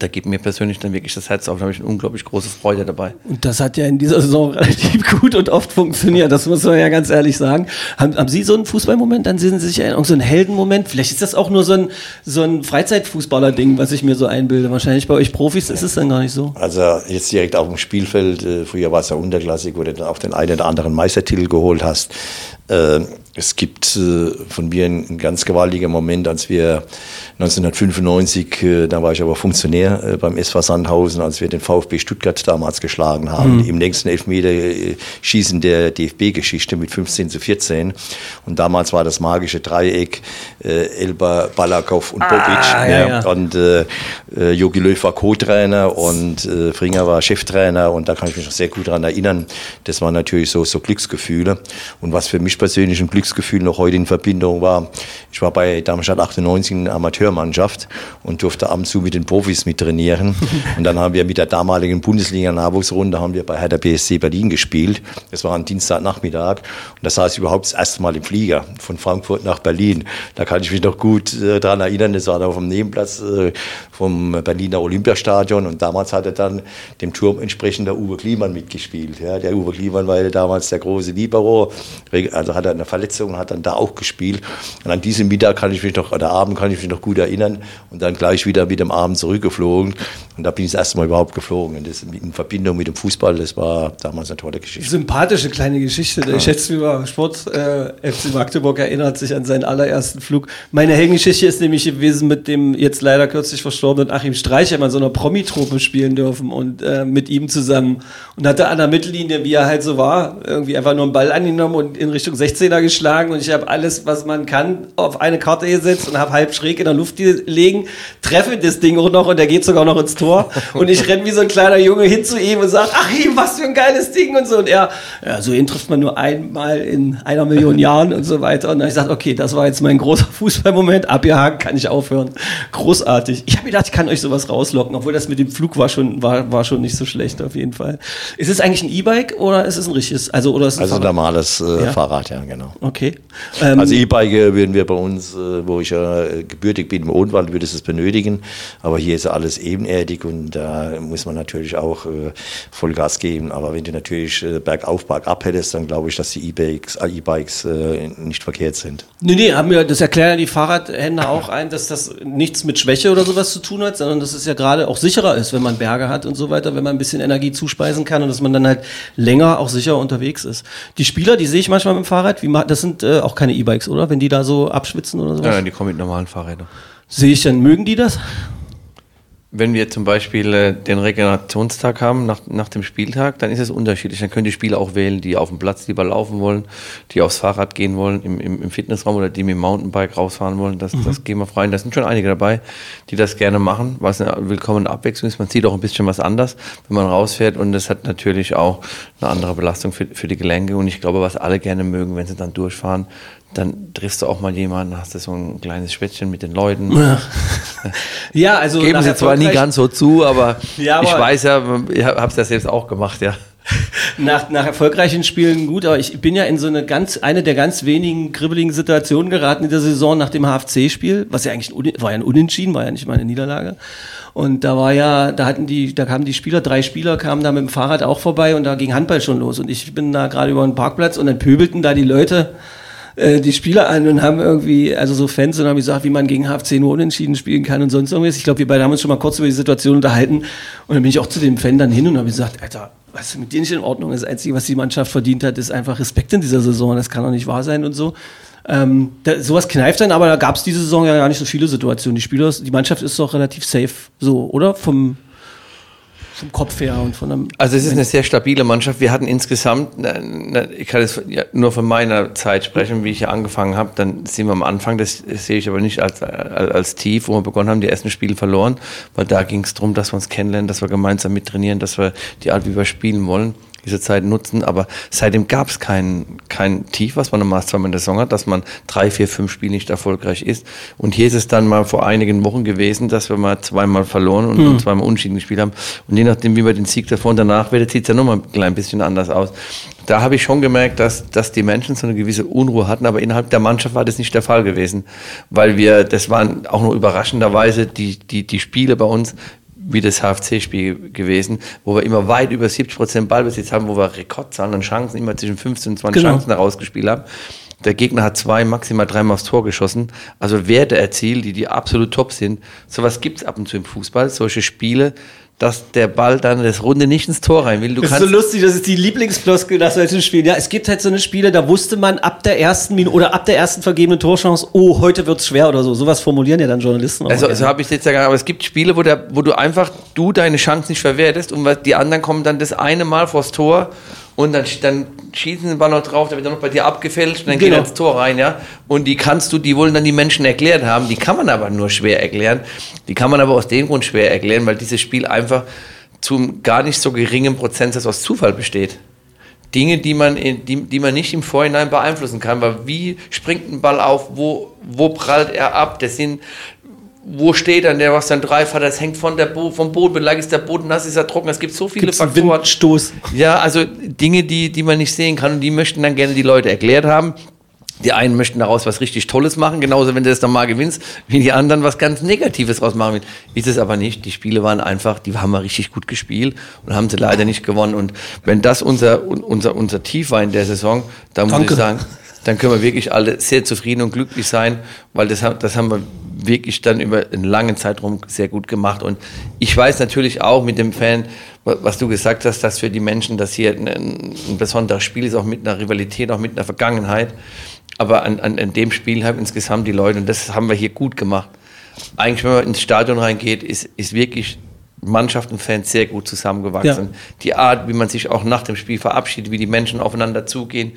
da geht mir persönlich dann wirklich das Herz auf. Da habe ich eine unglaublich große Freude dabei. Und das hat ja in dieser Saison [laughs] relativ gut und oft funktioniert. Das muss man ja ganz ehrlich sagen. Haben, haben Sie so einen Fußballmoment? Dann sehen Sie sich ja so einen Heldenmoment. Vielleicht ist das auch nur so ein, so ein Freizeitfußballer-Ding, was ich mir so einbilde. Wahrscheinlich bei euch Profis ist es dann gar nicht so. Also jetzt direkt auf dem Spielfeld. Äh, früher war es ja unterklassig, wo du dann auch den einen oder anderen Meistertitel geholt hast. Äh, es gibt äh, von mir einen ganz gewaltigen Moment, als wir 1995, äh, da war ich aber Funktionär äh, beim SV Sandhausen, als wir den VfB Stuttgart damals geschlagen haben, mhm. im nächsten Elfmeter schießen der DFB-Geschichte mit 15 zu 14. Und damals war das magische Dreieck Elba, Balakow und Bobic. Ah, ja, ja. Und äh, Jogi Löw war Co-Trainer und äh, Fringer war Cheftrainer und da kann ich mich noch sehr gut daran erinnern. Das waren natürlich so, so Glücksgefühle. Und was für mich persönlich ein Glücksgefühl noch heute in Verbindung war, ich war bei Darmstadt 98 in der Amateurmannschaft und durfte ab und zu mit den Profis mit trainieren. [laughs] und dann haben wir mit der damaligen Bundesliga-Nachwuchsrunde haben wir bei Hertha BSC Berlin gespielt. Das war ein Dienstagnachmittag und das saß ich überhaupt das erste Mal im Flieger von Frankfurt nach Berlin. Da kann ich mich noch gut äh, daran erinnern, das war da auf dem Nebenplatz äh, vom Berliner Olympiastadion und damals hatte dann dem Turm entsprechend der Uwe Kliemann mitgespielt. Ja, der Uwe Kliemann war ja damals der große Libero, also hat er eine Verletzung und hat dann da auch gespielt. Und an diesem Mittag kann ich mich noch, oder Abend kann ich mich noch gut erinnern und dann gleich wieder mit dem Abend zurückgeflogen. Und da bin ich das erste Mal überhaupt geflogen. Und das in Verbindung mit dem Fußball, das war damals eine tolle Geschichte. Sympathische kleine Geschichte. Ich schätze, über Sport äh, FC Magdeburg erinnert sich an seinen allerersten Flug. Meine Heldengeschichte ist nämlich gewesen mit dem jetzt leider kürzlich verstorbenen Achim Streich, in so einer Promi-Truppe spielen dürfen und äh, mit ihm zusammen. Und hatte an der Mittellinie, wie er halt so war, irgendwie einfach nur einen Ball angenommen und in Richtung 16er geschlagen und ich habe alles, was man kann, auf eine Karte gesetzt und habe halb schräg in der Luft gelegen, treffe das Ding auch noch und der geht sogar noch ins Tor und ich renne wie so ein kleiner Junge hin zu ihm und sage, ach ihm, was für ein geiles Ding und so und er, ja, so ihn trifft man nur einmal in einer Million Jahren und so weiter und dann habe ich gesagt, okay, das war jetzt mein großer Fußballmoment, abgehakt, kann ich aufhören. Großartig. Ich habe gedacht, ich kann euch sowas rauslocken, obwohl das mit dem Flug war schon, war, war schon nicht so schlecht auf jeden Fall. Ist es eigentlich ein E-Bike oder ist es ein richtiges, also oder ist es ein Also normales äh, ja. Fahrrad, ja, genau. Okay. Ähm, also E-Bike würden wir bei uns, äh, wo ich ja gebürtig bin, im Odenwald, würde es benötigen. Aber hier ist alles ebenerdig und da muss man natürlich auch äh, Vollgas geben. Aber wenn du natürlich äh, bergauf, bergab hättest, dann glaube ich, dass die E-Bikes E-Bikes nicht verkehrt sind. Nee, nee, haben wir, das erklären die Fahrradhändler auch ein, dass das nichts mit Schwäche oder sowas zu tun hat, sondern dass es ja gerade auch sicherer ist, wenn man Berge hat und so weiter, wenn man ein bisschen Energie zuspeisen kann und dass man dann halt länger auch sicher unterwegs ist. Die Spieler, die sehe ich manchmal mit dem Fahrrad, wie, das sind äh, auch keine E-Bikes, oder? Wenn die da so abschwitzen oder sowas? Ja, die kommen mit normalen Fahrrädern. Sehe ich dann, mögen die das? Wenn wir zum Beispiel äh, den Regenerationstag haben nach, nach dem Spieltag, dann ist es unterschiedlich. Dann können die Spieler auch wählen, die auf dem Platz lieber laufen wollen, die aufs Fahrrad gehen wollen, im, im, im Fitnessraum oder die mit dem Mountainbike rausfahren wollen. Das, mhm. das gehen wir frei. Und da sind schon einige dabei, die das gerne machen, was eine willkommene Abwechslung ist. Man sieht auch ein bisschen was anders, wenn man rausfährt. Und das hat natürlich auch eine andere Belastung für, für die Gelenke. Und ich glaube, was alle gerne mögen, wenn sie dann durchfahren, dann triffst du auch mal jemanden, hast du so ein kleines Schwätzchen mit den Leuten. Ja, [laughs] also geben sie zwar nie ganz so zu, aber, [laughs] ja, aber ich weiß ja, ich habe es ja selbst auch gemacht, ja. [laughs] Nach, nach erfolgreichen Spielen gut, aber ich bin ja in so eine ganz, eine der ganz wenigen kribbeligen Situationen geraten in der Saison nach dem HFC-Spiel, was ja eigentlich war ja ein Unentschieden, war ja nicht mal eine Niederlage. Und da war ja, da hatten die, da kamen die Spieler, drei Spieler kamen da mit dem Fahrrad auch vorbei und da ging Handball schon los. Und ich bin da gerade über den Parkplatz und dann pöbelten da die Leute äh, die Spieler an und haben irgendwie, also so Fans und haben gesagt, wie man gegen HFC nur unentschieden spielen kann und sonst irgendwas. Ich glaube, wir beide haben uns schon mal kurz über die Situation unterhalten und dann bin ich auch zu dem Fan dann hin und habe gesagt, Alter, was mit dir nicht in Ordnung ist. Das Einzige, was die Mannschaft verdient hat, ist einfach Respekt in dieser Saison. Das kann doch nicht wahr sein und so. Ähm, da, sowas kneift dann, aber da gab es diese Saison ja gar nicht so viele Situationen. Die Spieler, die Mannschaft ist doch relativ safe, so, oder? Vom, vom Kopf her und von einem. Also es ist eine sehr stabile Mannschaft. Wir hatten insgesamt, ich kann jetzt nur von meiner Zeit sprechen, wie ich hier angefangen habe, dann sind wir am Anfang, das sehe ich aber nicht als, als, als tief, wo wir begonnen haben, die ersten Spiele verloren, weil da ging es darum, dass wir uns kennenlernen, dass wir gemeinsam mittrainieren, dass wir die Art, wie wir spielen wollen diese Zeit nutzen. Aber seitdem gab es kein, kein Tief, was man normalerweise zweimal in der Saison hat, dass man drei, vier, fünf Spiele nicht erfolgreich ist. Und hier ist es dann mal vor einigen Wochen gewesen, dass wir mal zweimal verloren und, mhm. zweimal unschieden gespielt haben. Und je nachdem, wie man den Sieg davor und danach werdet, sieht es ja nochmal ein klein bisschen anders aus. Da habe ich schon gemerkt, dass, dass die Menschen so eine gewisse Unruhe hatten, aber innerhalb der Mannschaft war das nicht der Fall gewesen, weil wir, das waren auch nur überraschenderweise die, die, die Spiele bei uns wie das HFC-Spiel gewesen, wo wir immer weit über 70 Prozent Ballbesitz haben, wo wir Rekordzahlen und Chancen immer zwischen 15 und 20 genau. Chancen herausgespielt haben. Der Gegner hat zwei, maximal dreimal aufs Tor geschossen. Also Werte erzielt, die, die absolut top sind. Sowas gibt es ab und zu im Fußball. Solche Spiele, dass der Ball dann das Runde nicht ins Tor rein will. Du das ist so lustig, das ist die Lieblingsfloskel nach solchen Spielen. Ja, es gibt halt so eine Spiele, da wusste man ab der ersten Minute oder ab der ersten vergebenen Torchance, oh, heute wird's schwer oder so. Sowas formulieren ja dann Journalisten auch. Also, so habe ich jetzt ja gar aber es gibt Spiele, wo, der, wo du einfach du deine Chance nicht verwertest und die anderen kommen dann das eine Mal vors Tor und dann, dann schießen den Ball noch drauf, der wird dann noch bei dir abgefälscht und dann genau. geht er ins Tor rein, ja. Und die kannst du, die wollen dann die Menschen erklärt haben, die kann man aber nur schwer erklären. Die kann man aber aus dem Grund schwer erklären, weil dieses Spiel einfach zum gar nicht so geringen Prozentsatz aus Zufall besteht. Dinge, die man, die, die man nicht im Vorhinein beeinflussen kann, weil wie springt ein Ball auf, wo, wo prallt er ab, das sind wo steht dann der, was dann Dreifach, das hängt von der Bo vom Boden, vielleicht ist der Boden nass, ist er trocken, es gibt so viele Gibt's Faktoren. Windstoß. Ja, also Dinge, die, die man nicht sehen kann und die möchten dann gerne die Leute erklärt haben. Die einen möchten daraus was richtig Tolles machen, genauso wenn du das dann mal gewinnst, wie die anderen was ganz Negatives draus machen. Ist es aber nicht. Die Spiele waren einfach, die haben wir richtig gut gespielt und haben sie leider nicht gewonnen. Und wenn das unser, unser, unser Tief war in der Saison, dann muss Danke. ich sagen, dann können wir wirklich alle sehr zufrieden und glücklich sein, weil das, das haben wir wirklich dann über einen langen Zeitraum sehr gut gemacht. Und ich weiß natürlich auch mit dem Fan, was du gesagt hast, dass für die Menschen das hier ein, ein besonderes Spiel ist, auch mit einer Rivalität, auch mit einer Vergangenheit. Aber an, an, an dem Spiel haben insgesamt die Leute, und das haben wir hier gut gemacht. Eigentlich, wenn man ins Stadion reingeht, ist, ist wirklich Mannschaft und Fans sehr gut zusammengewachsen. Ja. Die Art, wie man sich auch nach dem Spiel verabschiedet, wie die Menschen aufeinander zugehen,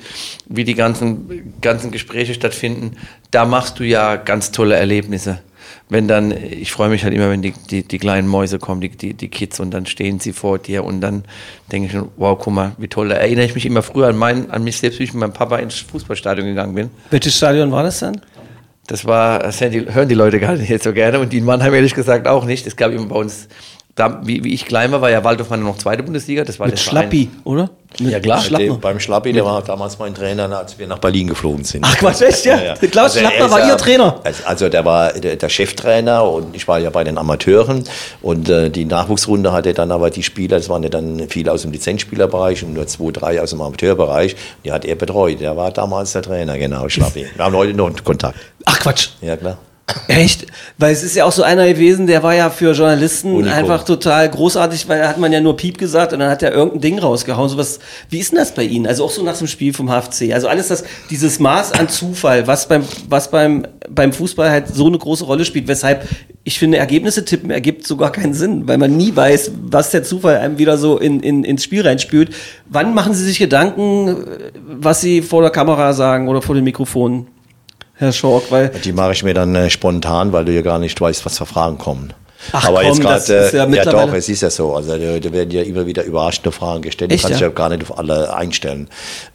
wie die ganzen, ganzen Gespräche stattfinden, da machst du ja ganz tolle Erlebnisse. Wenn dann, ich freue mich halt immer, wenn die, die, die kleinen Mäuse kommen, die, die, die Kids, und dann stehen sie vor dir und dann denke ich, wow, guck mal, wie toll. Da erinnere ich mich immer früher an, mein, an mich selbst, wie ich mit meinem Papa ins Fußballstadion gegangen bin. Welches Stadion war das dann? Das war, das hören die Leute gar nicht jetzt so gerne und die in Mannheim ehrlich gesagt auch nicht. Es gab immer bei uns da, wie, wie ich klein war, war ja Waldorf noch zweite Bundesliga. Das war Mit Schlappi, oder? Ja klar, Schlappner. Beim Schlappi, der war damals mein Trainer, als wir nach Berlin geflogen sind. Ach Quatsch, echt, ja? ja, ja. Klaus also Schlappner war Ihr Trainer? Also der war der, der, Cheftrainer und ich war ja bei den Amateuren und äh, die Nachwuchsrunde hatte dann aber die Spieler, das waren ja dann viele aus dem Lizenzspielerbereich und nur zwei, drei aus dem Amateurbereich, die hat er betreut. Der war damals der Trainer, genau, Schlappi. Wir haben heute noch Kontakt. Ach Quatsch. Ja, klar. Echt? Weil es ist ja auch so einer gewesen, der war ja für Journalisten Unikum. einfach total großartig, weil da hat man ja nur Piep gesagt und dann hat er irgendein Ding rausgehauen. So was, wie ist denn das bei Ihnen? Also auch so nach dem Spiel vom HFC. Also alles das, dieses Maß an Zufall, was beim, was beim, beim Fußball halt so eine große Rolle spielt, weshalb ich finde, Ergebnisse tippen ergibt sogar keinen Sinn, weil man nie weiß, was der Zufall einem wieder so in, in, ins Spiel reinspült. Wann machen Sie sich Gedanken, was Sie vor der Kamera sagen oder vor dem Mikrofon? Herr Schork, weil. Die mache ich mir dann äh, spontan, weil du ja gar nicht weißt, was für Fragen kommen. Ach, Aber komm, jetzt gerade, ja, ja, doch, es ist ja so. Also da werden ja immer wieder überraschende Fragen gestellt. Echt, du kannst ja? gar nicht auf alle einstellen.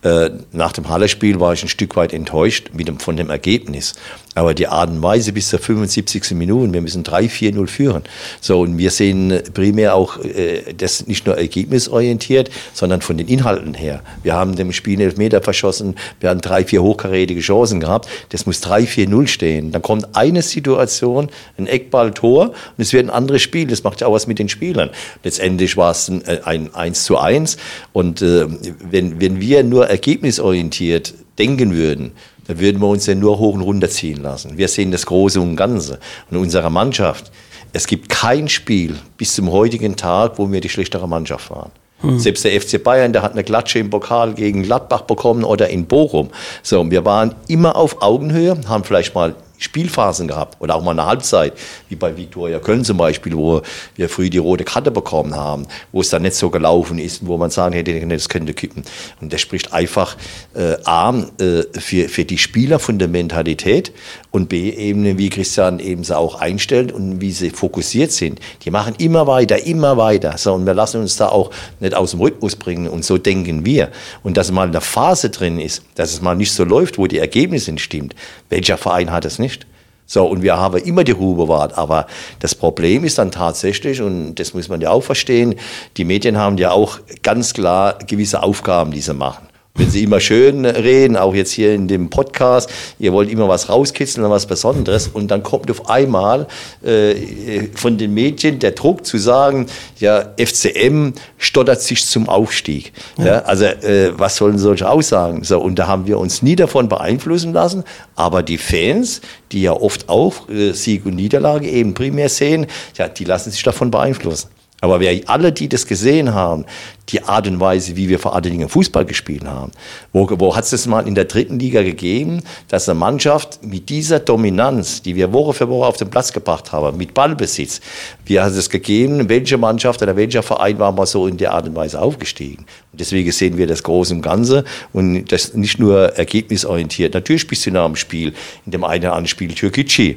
Äh, nach dem Halle-Spiel war ich ein Stück weit enttäuscht mit dem, von dem Ergebnis. Aber die Art und Weise bis zur 75. Minute, wir müssen 3-4-0 führen. So, und wir sehen primär auch äh, das nicht nur ergebnisorientiert, sondern von den Inhalten her. Wir haben dem Spiel elf Meter verschossen, wir haben drei, vier hochkarätige Chancen gehabt. Das muss 3-4-0 stehen. Dann kommt eine Situation, ein Eckball, Tor, und es wird ein anderes Spiel. Das macht ja auch was mit den Spielern. Letztendlich war es ein, äh, ein 1 zu 1. Und äh, wenn, wenn wir nur ergebnisorientiert denken würden, da würden wir uns ja nur hoch und runter ziehen lassen. Wir sehen das Große und Ganze. Und unsere Mannschaft, es gibt kein Spiel bis zum heutigen Tag, wo wir die schlechtere Mannschaft waren. Hm. Selbst der FC Bayern, der hat eine Klatsche im Pokal gegen Gladbach bekommen oder in Bochum. So, wir waren immer auf Augenhöhe, haben vielleicht mal Spielphasen gehabt oder auch mal eine Halbzeit, wie bei Viktoria Köln zum Beispiel, wo wir früh die rote Karte bekommen haben, wo es dann nicht so gelaufen ist, wo man sagen hätte, das könnte kippen. Und das spricht einfach äh, A, äh, für, für die Spieler von der Mentalität und B, eben, wie Christian eben so auch einstellt und wie sie fokussiert sind. Die machen immer weiter, immer weiter. So, und wir lassen uns da auch nicht aus dem Rhythmus bringen und so denken wir. Und dass mal eine Phase drin ist, dass es mal nicht so läuft, wo die Ergebnisse nicht stimmt. Welcher Verein hat nicht? nicht. So, und wir haben immer die Ruhe bewahrt. Aber das Problem ist dann tatsächlich, und das muss man ja auch verstehen, die Medien haben ja auch ganz klar gewisse Aufgaben, die sie machen wenn Sie immer schön reden, auch jetzt hier in dem Podcast, ihr wollt immer was rauskitzeln was Besonderes und dann kommt auf einmal äh, von den Medien der Druck zu sagen, ja, FCM stottert sich zum Aufstieg. Ja. ja also äh, was sollen solche Aussagen? So, und da haben wir uns nie davon beeinflussen lassen, aber die Fans, die ja oft auch äh, Sieg und Niederlage eben primär sehen, ja, die lassen sich davon beeinflussen. Aber wir alle, die das gesehen haben, die Art und Weise, wie wir vor allen Dingen Fußball gespielt haben, wo, wo hat es das mal in der dritten Liga gegeben, dass eine Mannschaft mit dieser Dominanz, die wir Woche für Woche auf den Platz gebracht haben, mit Ballbesitz, wie hat es gegeben, welche Mannschaft oder welcher Verein war mal so in der Art und Weise aufgestiegen? Und deswegen sehen wir das Große und Ganze und das nicht nur ergebnisorientiert. Natürlich bist du nach dem Spiel, in dem einen oder anderen Spiel Türkgücü,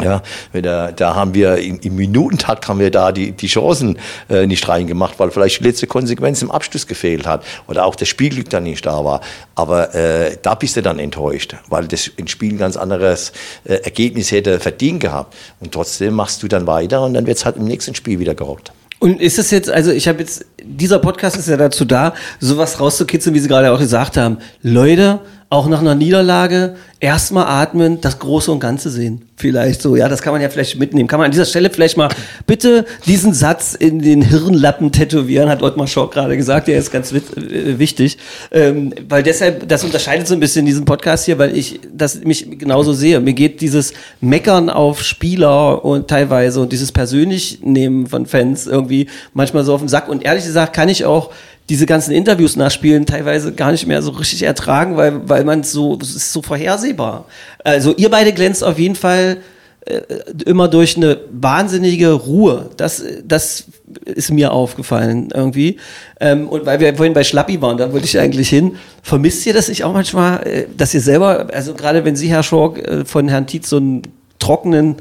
ja, da, da haben wir im, im, Minutentakt haben wir da die, die Chancen äh, nicht reingemacht, weil vielleicht die letzte Konsequenz im Abschluss gefehlt hat oder auch das Spielglück dann nicht da war. Aber äh, da bist du dann enttäuscht, weil das ein Spiel ein ganz anderes äh, Ergebnis hätte verdient gehabt. Und trotzdem machst du dann weiter und dann wird es halt im nächsten Spiel wieder gerockt. Und ist es jetzt, also ich habe jetzt, dieser Podcast ist ja dazu da, sowas rauszukitzeln, wie Sie gerade auch gesagt haben. Leute, auch nach einer Niederlage erstmal atmen, das Große und Ganze sehen. Vielleicht so, ja, das kann man ja vielleicht mitnehmen. Kann man an dieser Stelle vielleicht mal bitte diesen Satz in den Hirnlappen tätowieren, hat Ottmar Schock gerade gesagt, der ist ganz äh, wichtig. Ähm, weil deshalb, das unterscheidet so ein bisschen diesen Podcast hier, weil ich das mich genauso sehe. Mir geht dieses Meckern auf Spieler und teilweise und dieses persönlich nehmen von Fans irgendwie manchmal so auf den Sack. Und ehrlich gesagt kann ich auch diese ganzen Interviews nachspielen teilweise gar nicht mehr so richtig ertragen, weil, weil man so, es ist so vorhersehbar. Also ihr beide glänzt auf jeden Fall äh, immer durch eine wahnsinnige Ruhe. Das, das ist mir aufgefallen irgendwie. Ähm, und weil wir vorhin bei Schlappi waren, da wollte ich eigentlich hin. Vermisst ihr das nicht auch manchmal, äh, dass ihr selber, also gerade wenn Sie, Herr Schork, äh, von Herrn Tietz so einen trockenen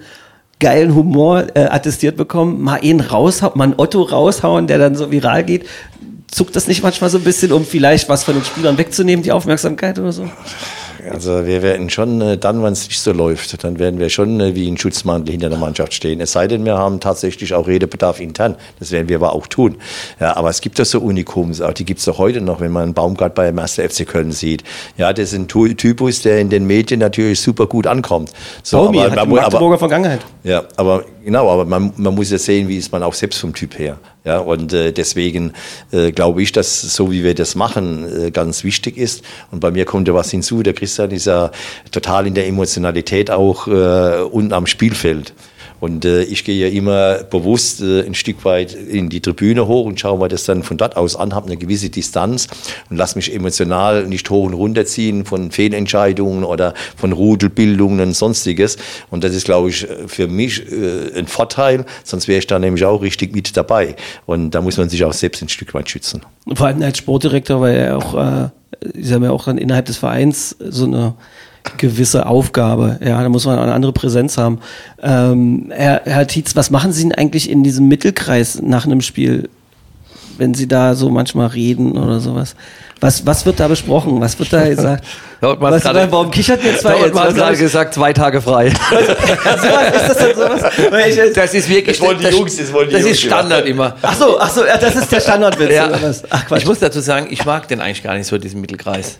geilen Humor äh, attestiert bekommen, mal ihn raushauen, mal einen Otto raushauen, der dann so viral geht zuckt das nicht manchmal so ein bisschen, um vielleicht was von den Spielern wegzunehmen, die Aufmerksamkeit oder so? Also wir werden schon äh, dann, wenn es nicht so läuft, dann werden wir schon äh, wie ein Schutzmantel hinter der Mannschaft stehen. Es sei denn, wir haben tatsächlich auch Redebedarf intern. Das werden wir aber auch tun. Ja, aber es gibt ja so Unikums, auch die gibt es doch heute noch, wenn man einen Baumgart beim 1. FC Köln sieht. Ja, das ist ein Typus, der in den Medien natürlich super gut ankommt. So, Baumi, aber, hat man, Magdeburger Vergangenheit. Ja, aber genau, aber man, man muss ja sehen, wie ist man auch selbst vom Typ her. Ja, und äh, deswegen äh, glaube ich, dass so wie wir das machen, äh, ganz wichtig ist. Und bei mir kommt ja was hinzu. Der Christian ist ja total in der Emotionalität auch äh, unten am Spielfeld. Und äh, ich gehe ja immer bewusst äh, ein Stück weit in die Tribüne hoch und schaue mir das dann von dort aus an, habe eine gewisse Distanz und lasse mich emotional nicht hoch und runter ziehen von Fehlentscheidungen oder von Rudelbildungen und sonstiges. Und das ist, glaube ich, für mich äh, ein Vorteil, sonst wäre ich da nämlich auch richtig mit dabei. Und da muss man sich auch selbst ein Stück weit schützen. Vor allem als Sportdirektor, weil er auch, äh, Sie haben ja auch dann innerhalb des Vereins so eine gewisse Aufgabe. Ja, da muss man eine andere Präsenz haben. Ähm, Herr, Herr Tietz, was machen Sie denn eigentlich in diesem Mittelkreis nach einem Spiel, wenn Sie da so manchmal reden oder sowas? Was, was wird da besprochen? Was wird da [laughs] gesagt? was, grade, warum kichert mir zwei jetzt? Was gerade gesagt, zwei Tage frei. [laughs] ist das dann sowas? Ich, [laughs] das ist wirklich, das, das, Jungs, das, das ist Standard immer. Ach so, ach so, das ist der Standardwitz. Ja. Ach. Ich muss dazu sagen, ich mag den eigentlich gar nicht so, diesen Mittelkreis.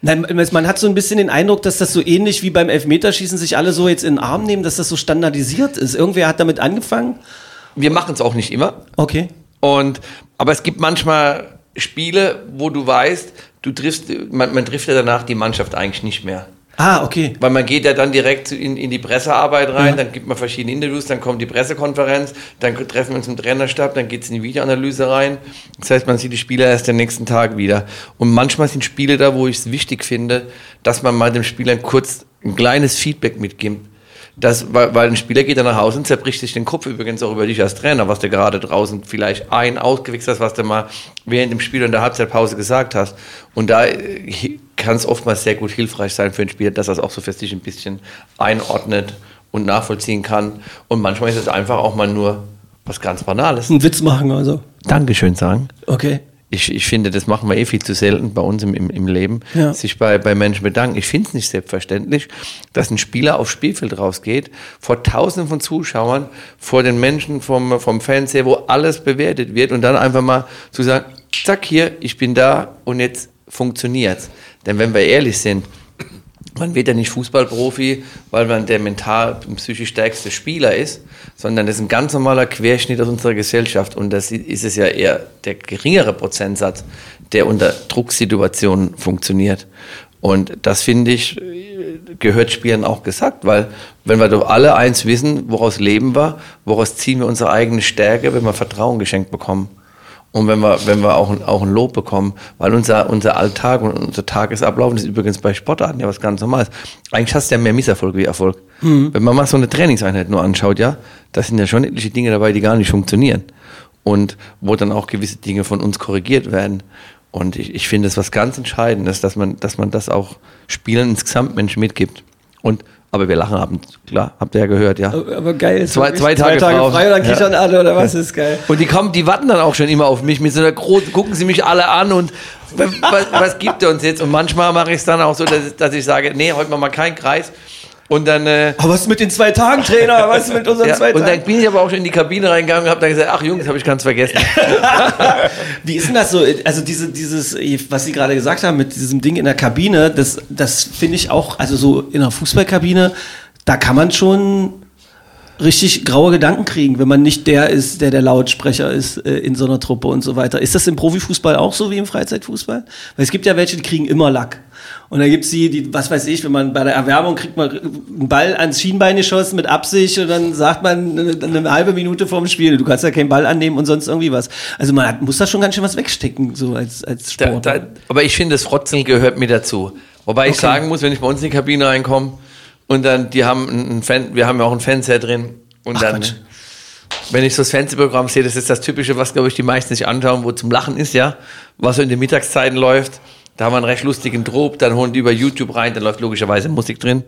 Nein, man hat so ein bisschen den Eindruck, dass das so ähnlich wie beim Elfmeterschießen sich alle so jetzt in den Arm nehmen, dass das so standardisiert ist. Irgendwer hat damit angefangen. Wir machen es auch nicht immer. Okay. Und, aber es gibt manchmal Spiele, wo du weißt, du triffst, man, man trifft ja danach die Mannschaft eigentlich nicht mehr. Ah, okay. Weil man geht ja dann direkt in, in die Pressearbeit rein, ja. dann gibt man verschiedene Interviews, dann kommt die Pressekonferenz, dann treffen wir uns im Trainerstab, dann geht es in die Videoanalyse rein. Das heißt, man sieht die Spieler erst den nächsten Tag wieder. Und manchmal sind Spiele da, wo ich es wichtig finde, dass man mal dem Spieler kurz ein kleines Feedback mitgibt das, weil, weil ein Spieler geht dann nach Hause und zerbricht sich den Kopf übrigens auch über dich als Trainer, was du gerade draußen vielleicht ein ausgewichst hast, was du mal während dem Spiel in der Halbzeitpause gesagt hast. Und da äh, kann es oftmals sehr gut hilfreich sein für einen Spieler, dass er es auch so für sich ein bisschen einordnet und nachvollziehen kann. Und manchmal ist es einfach auch mal nur was ganz Banales. Ein Witz machen also. Dankeschön sagen. Okay ich, ich finde, das machen wir eh viel zu selten bei uns im, im, im Leben, ja. sich bei, bei Menschen bedanken. Ich finde es nicht selbstverständlich, dass ein Spieler aufs Spielfeld rausgeht, vor tausenden von Zuschauern, vor den Menschen vom, vom Fernseher, wo alles bewertet wird und dann einfach mal zu sagen, zack, hier, ich bin da und jetzt funktioniert's. Denn wenn wir ehrlich sind, man wird ja nicht Fußballprofi, weil man der mental und psychisch stärkste Spieler ist, sondern das ist ein ganz normaler Querschnitt aus unserer Gesellschaft. Und das ist es ja eher der geringere Prozentsatz, der unter Drucksituationen funktioniert. Und das finde ich, gehört Spielern auch gesagt, weil wenn wir doch alle eins wissen, woraus leben wir, woraus ziehen wir unsere eigene Stärke, wenn wir Vertrauen geschenkt bekommen. Und wenn wir, wenn wir auch, auch ein Lob bekommen, weil unser, unser Alltag und unser Tagesablauf, das ist übrigens bei Sportarten ja was ganz Normales. Eigentlich hast du ja mehr Misserfolg wie Erfolg. Mhm. Wenn man mal so eine Trainingseinheit nur anschaut, ja, da sind ja schon etliche Dinge dabei, die gar nicht funktionieren. Und wo dann auch gewisse Dinge von uns korrigiert werden. Und ich, ich finde es was ganz Entscheidendes, dass man, dass man das auch Spielern insgesamt Menschen mitgibt. Und aber wir lachen abends, klar, habt ihr ja gehört, ja. Aber geil, zwei, zwei, Tage, zwei Tage frei und dann kichern ja. alle oder was ist geil. Und die kommen, die warten dann auch schon immer auf mich mit so einer großen, gucken sie mich alle an und was, was gibt er uns jetzt? Und manchmal mache ich es dann auch so, dass, dass ich sage, nee, heute machen wir keinen Kreis. Und dann. Äh, aber was ist mit den zwei Tagen, Trainer? [laughs] Was ist mit unseren ja, zwei Tagen? Und dann bin ich aber auch schon in die Kabine reingegangen und habe dann gesagt: Ach Jungs, habe ich ganz vergessen. [laughs] Wie ist denn das so? Also, diese, dieses, was Sie gerade gesagt haben mit diesem Ding in der Kabine, das, das finde ich auch, also so in einer Fußballkabine, da kann man schon richtig graue Gedanken kriegen, wenn man nicht der ist, der der Lautsprecher ist äh, in so einer Truppe und so weiter. Ist das im Profifußball auch so wie im Freizeitfußball? Weil es gibt ja welche, die kriegen immer Lack. Und dann gibt's die, die, was weiß ich, wenn man bei der Erwerbung kriegt man einen Ball ans Schienbein geschossen mit Absicht und dann sagt man eine, eine halbe Minute vorm Spiel, du kannst ja keinen Ball annehmen und sonst irgendwie was. Also man hat, muss da schon ganz schön was wegstecken, so als, als Sport. Da, da, aber ich finde, das Frotzeln gehört mir dazu. Wobei okay. ich sagen muss, wenn ich bei uns in die Kabine reinkomme und dann, die haben einen Fan, wir haben ja auch einen Fernseher drin und Ach, dann, Quatsch. wenn ich so das Fernsehprogramm sehe, das ist das Typische, was glaube ich die meisten sich anschauen, wo zum Lachen ist, ja, was so in den Mittagszeiten läuft da haben wir einen recht lustigen Drop, dann holen die über YouTube rein, dann läuft logischerweise Musik drin.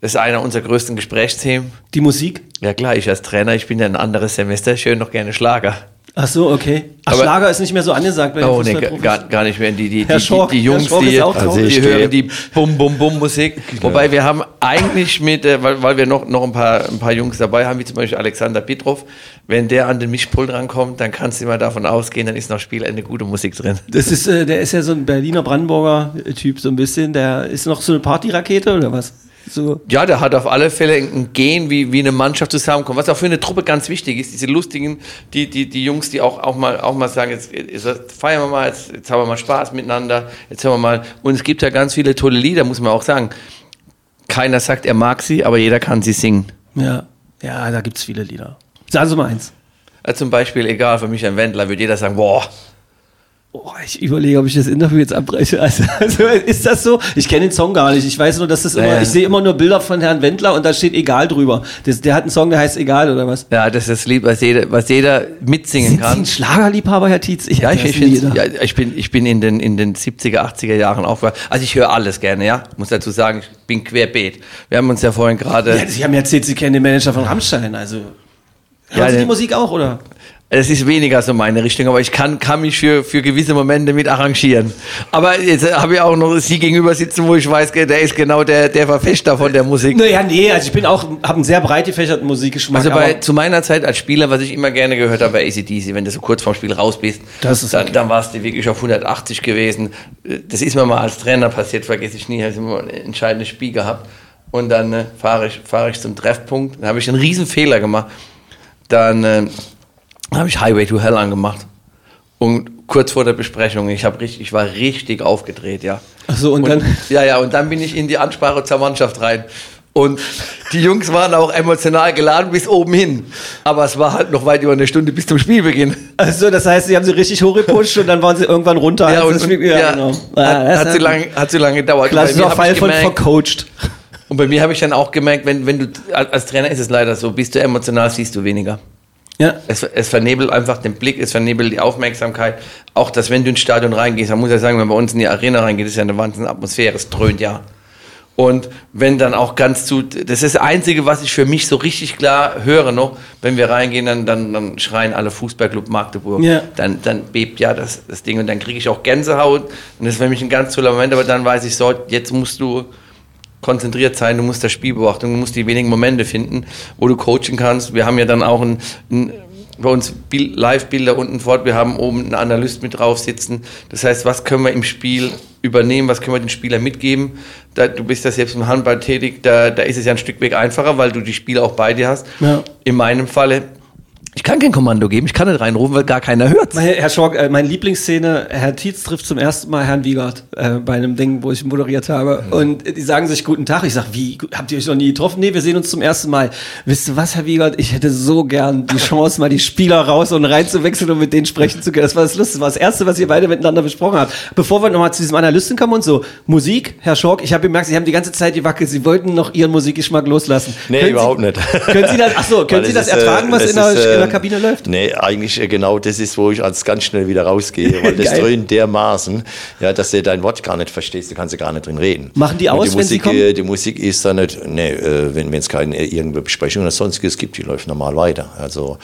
Das ist einer unserer größten Gesprächsthemen. Die Musik? Ja klar, ich als Trainer, ich bin ja ein anderes Semester, ich höre noch gerne Schlager. Ach so, okay. Ach, Aber- Schlager ist nicht mehr so angesagt bei den Oh, nee, gar, gar nicht mehr. Die, die, die, Schork- die, die Jungs, die, Also die hören die Bum Bum Bum Musik. [laughs] Wobei wir haben eigentlich mit, äh, weil, weil wir noch, noch ein, paar, ein paar Jungs dabei haben, wie zum Beispiel Alexander Petrov, wenn der an den Mischpult rankommt, dann kannst du immer davon ausgehen, dann ist nach Spielende gute Musik drin. Das ist, äh, der ist ja so ein Berliner Brandenburger Typ, so ein bisschen. Der ist noch so eine Partyrakete oder was? So. Ja, der hat auf alle Fälle ein Gehen, wie, wie eine Mannschaft zusammenkommt. Was auch für eine Truppe ganz wichtig ist, diese lustigen, die, die, die Jungs, die auch, auch, mal, auch mal sagen, jetzt, jetzt feiern wir mal, jetzt, jetzt haben wir mal Spaß miteinander, jetzt hören wir mal. Und es gibt ja ganz viele tolle Lieder, muss man auch sagen. Keiner sagt, er mag sie, aber jeder kann sie singen. Ja. Ja, da gibt's viele Lieder. Sagen Sie mal eins. Also zum Beispiel, egal, für mich ein Wendler, würde jeder sagen, boah, Oh, ich überlege, ob ich das Interview jetzt abbreche. [laughs] Also, also ist das so? Ich kenne den Song gar nicht. Ich weiß nur, dass das immer, Ja, ja. ich sehe immer nur Bilder von Herrn Wendler und da steht egal drüber. Das, der hat einen Song, der heißt egal oder was? ja, das ist das Lied, was jeder, was jeder mitsingen Sind Sie kann. ein Schlagerliebhaber, Herr Tietz? Ich Ja, ich, ich, gedacht. ja, ich bin, ich bin in den, in den 70er, 80er Jahren aufgewachsen. Also ich höre alles gerne, ja. Muss dazu sagen, ich bin querbeet. Wir haben uns ja vorhin gerade, Ja, Sie haben ja erzählt, Sie kennen den Manager von Rammstein, also. Hören Ja, Sie die Musik auch, oder? Es ist weniger so meine Richtung, aber ich kann, kann mich für, für gewisse Momente mit arrangieren. Aber jetzt habe ich auch noch Sie gegenüber sitzen, wo ich weiß, der ist genau der, der Verfechter von der Musik. Naja, nee, also ich bin auch, habe einen sehr breit gefächerten Musikgeschmack. Also bei, zu meiner Zeit als Spieler, was ich immer gerne gehört habe, war ACDC, wenn du so kurz vorm Spiel raus bist, Das ist dann, okay. dann warst du wirklich auf 180 gewesen. Das ist mir mal als Trainer passiert, vergesse ich nie, habe ich immer ein entscheidendes Spiel gehabt. Und dann äh, fahre ich, fahre ich zum Treffpunkt, dann habe ich einen riesen Fehler gemacht. Dann äh, habe ich Highway to Hell angemacht. Und kurz vor der Besprechung, ich, hab richtig, ich war richtig aufgedreht, ja. Ach so, und dann- [laughs] Ja, ja, und dann bin ich in die Ansprache zur Mannschaft rein. Und die Jungs waren auch emotional geladen bis oben hin. Aber es war halt noch weit über eine Stunde bis zum Spielbeginn. Also, das heißt, Sie haben sie richtig hochgepusht und dann waren sie irgendwann runter. Ja, als und, und, Spiel- ja, genau. hat, das hat, ein lange, hat zu lange gedauert. Klassischer Fall von vercoacht. Und bei mir habe ich dann auch gemerkt, wenn, wenn du, als Trainer ist es leider so, bist du emotional, siehst du weniger. Ja. Es, es vernebelt einfach den Blick, es vernebelt die Aufmerksamkeit. Auch, dass wenn du ins Stadion reingehst, man muss ja sagen, wenn man bei uns in die Arena reingeht, ist ja eine wahnsinnige Atmosphäre, es dröhnt ja. Und wenn dann auch ganz zu, das ist das Einzige, was ich für mich so richtig klar höre noch, wenn wir reingehen, dann, dann, dann schreien alle Fußballclub Magdeburg. Ja. Dann, dann bebt ja das, das Ding und dann kriege ich auch Gänsehaut und das ist für mich ein ganz toller Moment, aber dann weiß ich so, jetzt musst du konzentriert sein, du musst das Spiel beobachten, du musst die wenigen Momente finden, wo du coachen kannst. Wir haben ja dann auch ein, ein bei uns Bild- Live-Bilder unten fort, wir haben oben einen Analyst mit drauf sitzen. Das heißt, was können wir im Spiel übernehmen, was können wir den Spieler mitgeben? Da, du bist ja selbst im Handball tätig, da, da ist es ja ein Stück weg einfacher, weil du die Spieler auch bei dir hast. Ja. In meinem Falle, ich kann kein Kommando geben, ich kann nicht reinrufen, weil gar keiner hört. Mein, Herr Schork, äh, meine Lieblingsszene, Herr Tietz trifft zum ersten Mal Herrn Wiegert äh, bei einem Ding, wo ich moderiert habe. Und äh, die sagen sich guten Tag. Ich sag, wie, habt ihr euch noch nie getroffen? Nee, wir sehen uns zum ersten Mal. Wisst ihr was, Herr Wiegert? Ich hätte so gern die Chance, mal die Spieler raus und reinzuwechseln und mit denen sprechen zu können. Das war das Lustige. Das war das Erste, was ihr beide miteinander besprochen habt. Bevor wir nochmal zu diesem Analysten kommen und so. Musik, Herr Schork, ich habe gemerkt, Sie haben die ganze Zeit gewackelt. Sie wollten noch Ihren Musikgeschmack loslassen. Nee, Können überhaupt Sie, nicht. Können Sie das, ach so, können Weil Sie das ist, äh, ertragen, was es in der, der äh, Kabine läuft? Nee, eigentlich äh, genau das ist, wo ich als ganz schnell wieder rausgehe, [laughs] weil das dröhnt dermaßen, ja, dass du dein Wort gar nicht verstehst, du kannst ja gar nicht drin reden. Machen die aus, die wenn sie Musik, kommen? äh, Die Musik ist dann nicht, nee, äh, wenn es keine irgendeine Besprechung oder sonstiges gibt, die läuft normal weiter. Also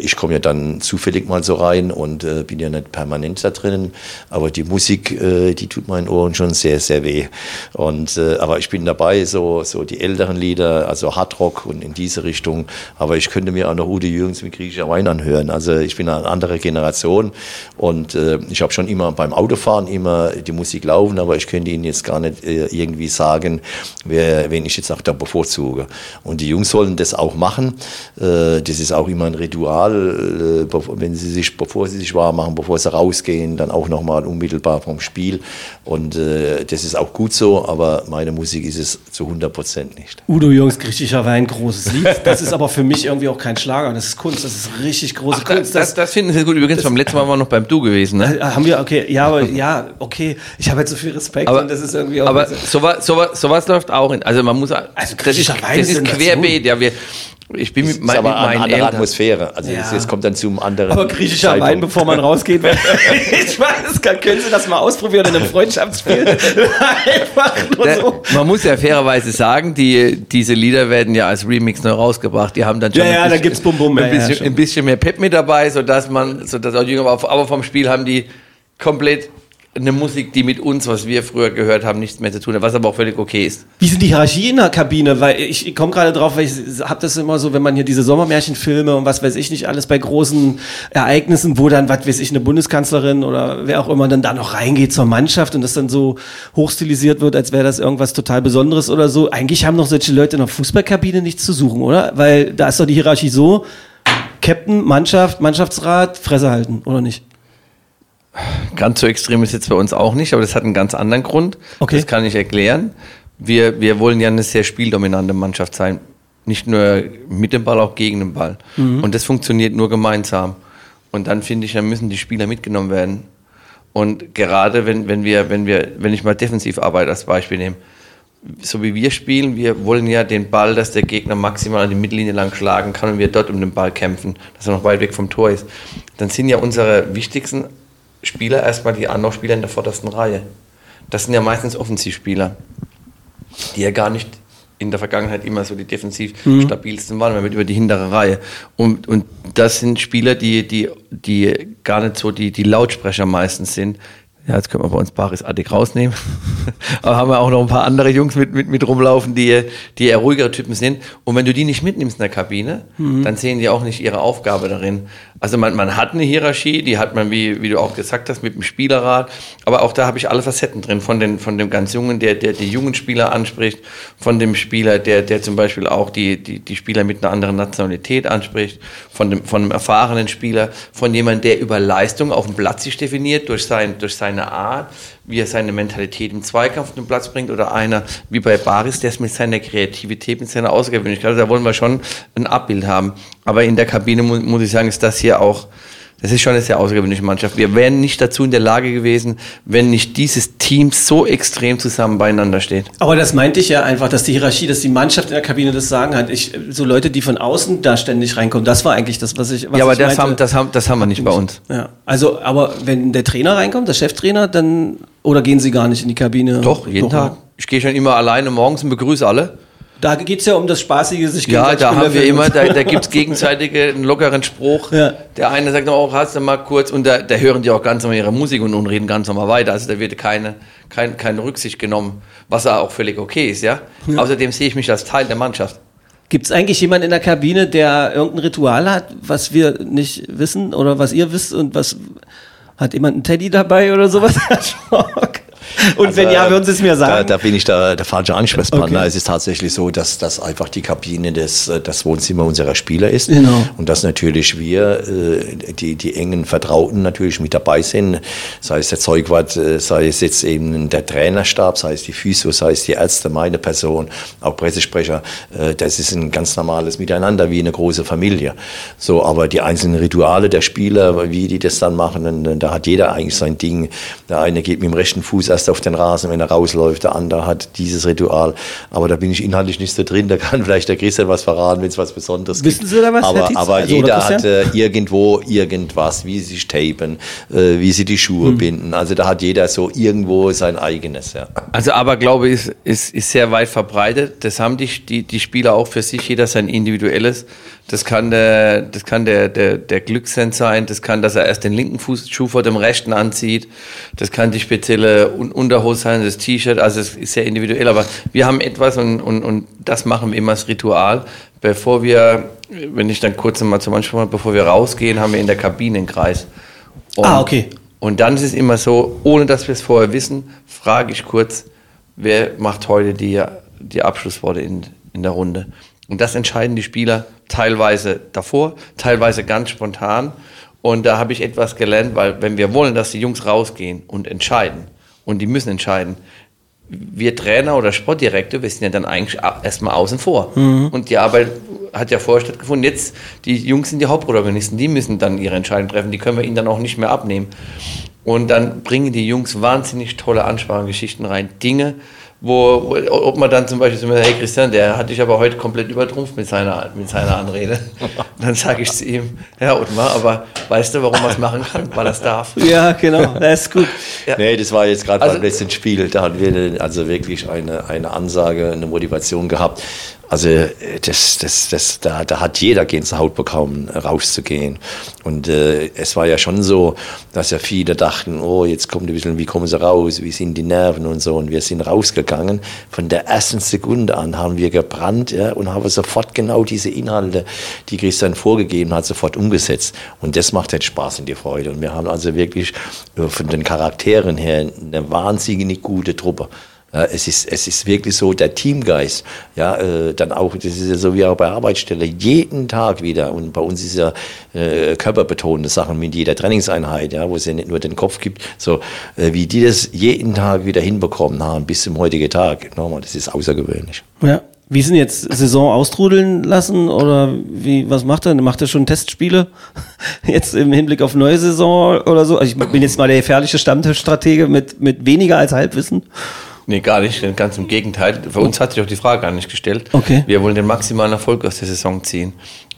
ich komme ja dann zufällig mal so rein und bin ja nicht permanent da drinnen, aber die Musik, die tut meinen Ohren schon sehr, sehr weh. Und, aber ich bin dabei, so, so die älteren Lieder, also Hardrock und in diese Richtung, aber ich könnte mir auch noch Udo Jürgens mit griechischer Wein anhören. Also ich bin eine andere Generation und äh, ich habe schon immer beim Autofahren immer die Musik laufen, aber ich könnte Ihnen jetzt gar nicht äh, irgendwie sagen, wer, wen ich jetzt auch da bevorzuge. Und die Jungs sollen das auch machen. Äh, das ist auch immer ein Ritual, äh, bevor- wenn sie sich, bevor sie sich warm machen, bevor sie rausgehen, dann auch nochmal unmittelbar vom Spiel. Und äh, das ist auch gut so, aber meine Musik ist es zu 100 Prozent nicht. Udo Jürgens, griechischer Wein, großes Lied. Das ist aber für mich irgendwie auch kein Schlager. Das ist Kunst, das ist richtig große Ach, das, Kunst. das, das finden Sie gut. Übrigens, beim letzten Mal waren wir noch beim Du gewesen, ne? Äh, haben wir, okay, ja, aber ja, okay. Ich habe jetzt so viel Respekt Aber, und das ist irgendwie auch. aber sowas, sowas, sowas läuft auch in. Also man muss. Also das ist, griechischer Wein das ist querbeet. Ja, wir, Ich bin Das mit, ist mein, aber mit eine meinen andere Eltern. Atmosphäre. Also Ja. es, es kommt dann zum anderen. Aber griechischer. Wein, bevor man rausgeht. [laughs] [laughs] ich weiß, kann, können Sie das mal ausprobieren in einem Freundschaftsspiel? [laughs] Einfach nur Ne, so. Man muss ja fairerweise sagen, die, diese Lieder werden ja als Remix neu rausgebracht. Die haben dann schon Ja, ja, da bisschen, gibt's Bum Bum, ein, ja, ja, bisschen, schon. ein bisschen mehr Pep mit dabei, sodass man, sodass auch jünger. Aber vom Spiel haben die komplett eine Musik, die mit uns, was wir früher gehört haben, nichts mehr zu tun hat, was aber auch völlig okay ist. Wie sind die Hierarchie in der Kabine? Weil ich, ich komme gerade drauf, weil ich habe das immer so, wenn man hier diese Sommermärchenfilme und was weiß ich nicht alles bei großen Ereignissen, wo dann, was weiß ich, eine Bundeskanzlerin oder wer auch immer dann da noch reingeht zur Mannschaft und das dann so hochstilisiert wird, als wäre das irgendwas total Besonderes oder so. Eigentlich haben doch solche Leute in der Fußballkabine nichts zu suchen, oder? Weil da ist doch die Hierarchie so, Captain, Mannschaft, Mannschaftsrat, Fresse halten, oder nicht? Ganz so extrem ist jetzt bei uns auch nicht, aber das hat einen ganz anderen Grund. Okay. Das kann ich erklären. Wir, wir wollen ja eine sehr spieldominante Mannschaft sein. Nicht nur mit dem Ball, auch gegen den Ball. Und das funktioniert nur gemeinsam. Und dann finde ich, dann müssen die Spieler mitgenommen werden. Und gerade wenn, wenn wir, wenn wir, wenn ich mal Defensivarbeit als Beispiel nehme, so wie wir spielen, wir wollen ja den Ball, dass der Gegner maximal an die Mittellinie lang schlagen kann und wir dort um den Ball kämpfen, dass er noch weit weg vom Tor ist. Dann sind ja unsere wichtigsten Spieler erstmal die Anlaufspieler in der vordersten Reihe. Das sind ja meistens Offensivspieler, die ja gar nicht in der Vergangenheit immer so die defensiv stabilsten waren, wenn wir über die hintere Reihe. Und, und das sind Spieler, die, die, die gar nicht so die, die Lautsprecher meistens sind. Ja, jetzt können wir bei uns Baris Attic rausnehmen. [laughs] Aber haben wir auch noch ein paar andere Jungs mit, mit, mit rumlaufen, die, die eher ruhigere Typen sind. Und wenn du die nicht mitnimmst in der Kabine, dann sehen die auch nicht ihre Aufgabe darin. Also man, man hat eine Hierarchie, die hat man, wie, wie du auch gesagt hast, mit dem Spielerrat. Aber auch da habe ich alle Facetten drin. Von, den, von dem ganz Jungen, der, der die jungen Spieler anspricht, von dem Spieler, der, der zum Beispiel auch die, die, die Spieler mit einer anderen Nationalität anspricht, von dem, von einem erfahrenen Spieler, von jemandem, der über Leistung auf dem Platz sich definiert, durch, sein, durch seine Art, wie er seine Mentalität im Zweikampf den Platz bringt, oder einer wie bei Baris, der es mit seiner Kreativität, mit seiner Außergewöhnlichkeit, also da wollen wir schon ein Abbild haben. Aber in der Kabine mu muss ich sagen, ist das hier auch, das ist schon eine sehr außergewöhnliche Mannschaft. Wir wären nicht dazu in der Lage gewesen, wenn nicht dieses Team so extrem zusammen beieinander steht. Aber das meinte ich ja einfach, dass die Hierarchie, dass die Mannschaft in der Kabine das Sagen hat. Ich, so Leute, die von außen da ständig reinkommen, das war eigentlich das, was ich. Was ja, aber ich das meinte. haben, das, haben, das haben wir nicht bei uns. Ja, also, aber wenn der Trainer reinkommt, der Cheftrainer, dann oder gehen Sie gar nicht in die Kabine? Doch, jeden Tag. Ich gehe schon immer alleine morgens und begrüße alle. Da geht's ja um das Spaßige, sich Ja, da haben wir immer, da, da gibt's gegenseitige einen lockeren Spruch. Ja. Der eine sagt, oh, hast du mal kurz, und da, da hören die auch ganz normal ihre Musik und, und reden ganz normal weiter. Also da wird keine, kein, keine Rücksicht genommen, was ja auch völlig okay ist, ja. Außerdem sehe ich mich als Teil der Mannschaft. Gibt's eigentlich jemanden in der Kabine, der irgendein Ritual hat, was wir nicht wissen oder was ihr wisst und was hat jemand einen Teddy dabei oder sowas? [laughs] [laughs] Und Also, wenn ja, würden Sie es mir Da, sagen? da bin ich da der falsche Ansprechpartner. Okay. Es ist tatsächlich so, dass das einfach die Kabine des, äh, das Wohnzimmer unserer Spieler ist. Genau. Und dass natürlich wir, äh, die, die engen Vertrauten natürlich mit dabei sind. Sei es der Zeugwart, äh, sei es jetzt eben der Trainerstab, sei es die Physio, sei es die Ärzte, meine Person, auch Pressesprecher. Das ist ein ganz normales Miteinander, wie eine große Familie. So, aber die einzelnen Rituale der Spieler, wie die das dann machen, da hat jeder eigentlich sein Ding. Der eine geht mit dem rechten Fuß erst auf den Rasen, wenn er rausläuft, der andere hat dieses Ritual. Aber da bin ich inhaltlich nicht so drin, da kann [laughs] vielleicht der Christian was verraten, wenn es was Besonderes Wissen gibt. Sie da was, Aber, aber Also, jeder hat äh, irgendwo irgendwas, wie sie sich tapen, äh, wie sie die Schuhe Hm. binden. Also da hat jeder so irgendwo sein eigenes. Ja. Also Aberglaube ist, ist, ist sehr weit verbreitet. Das haben die, die, die Spieler auch für sich, jeder sein individuelles. Das kann der, das kann der, der, der Glückssens sein, das kann, dass er erst den linken Fußschuh vor dem rechten anzieht, das kann die spezielle Un Unterhose sein, das T-Shirt, also es ist sehr individuell, aber wir haben etwas und, und, und das machen wir immer als Ritual. Bevor wir, wenn ich dann kurz mal zum Anspruch, bevor wir rausgehen, haben wir in der Kabine einen Kreis. Und, Ah, okay. Und dann ist es immer so, ohne dass wir es vorher wissen, frage ich kurz, wer macht heute die, die Abschlussworte in, in der Runde. Und das entscheiden die Spieler teilweise davor, teilweise ganz spontan. Und da habe ich etwas gelernt, weil wenn wir wollen, dass die Jungs rausgehen und entscheiden, und die müssen entscheiden, wir Trainer oder Sportdirektor, wir sind ja dann eigentlich erstmal außen vor. Und die Arbeit hat ja vorher stattgefunden. Jetzt, die Jungs sind die Hauptprotagonisten, die müssen dann ihre Entscheidung treffen, die können wir ihnen dann auch nicht mehr abnehmen. Und dann bringen die Jungs wahnsinnig tolle Ansprachegeschichten rein. Dinge, wo, ob man dann zum Beispiel so hey Christian, der hat dich aber heute komplett übertrumpft mit seiner, mit seiner Anrede. [laughs] dann sage ich zu ihm, ja Ottmar, aber weißt du, warum man es machen kann? Weil er es darf. [laughs] Ja, genau, [laughs] das ist gut. Ja. Nee, das war jetzt gerade also, beim letzten Spiel, da hatten wir also wirklich eine, eine Ansage, eine Motivation gehabt. Also das, das, das, da, da hat jeder Gänsehaut bekommen, rauszugehen. Und äh, es war ja schon so, dass ja viele dachten, oh, jetzt kommt ein bisschen, wie kommen sie raus, wie sind die Nerven und so. Und wir sind rausgegangen. Von der ersten Sekunde an haben wir gebrannt ja, und haben sofort genau diese Inhalte, die Christian vorgegeben hat, sofort umgesetzt. Und das macht halt Spaß und die Freude. Und wir haben also wirklich äh, von den Charakteren her eine wahnsinnig gute Truppe. Ja, es, ist, es ist wirklich so, der Teamgeist, ja, äh, dann auch, das ist ja so wie auch bei Arbeitsstelle, jeden Tag wieder, und bei uns ist ja äh, körperbetonende Sachen mit jeder Trainingseinheit, ja, wo es ja nicht nur den Kopf gibt, so äh, wie die das jeden Tag wieder hinbekommen haben, bis zum heutigen Tag, nochmal, das ist außergewöhnlich. Ja. Wie sind jetzt Saison austrudeln lassen oder wie, was macht er? Macht er schon Testspiele? [laughs] Jetzt im Hinblick auf neue Saison oder so? Also ich bin jetzt mal der gefährliche Stammtischstratege mit, mit weniger als Halbwissen. Nee, gar nicht. Ganz im Gegenteil. Für uns hat sich auch die Frage gar nicht gestellt. Okay. Wir wollen den maximalen Erfolg aus der Saison ziehen.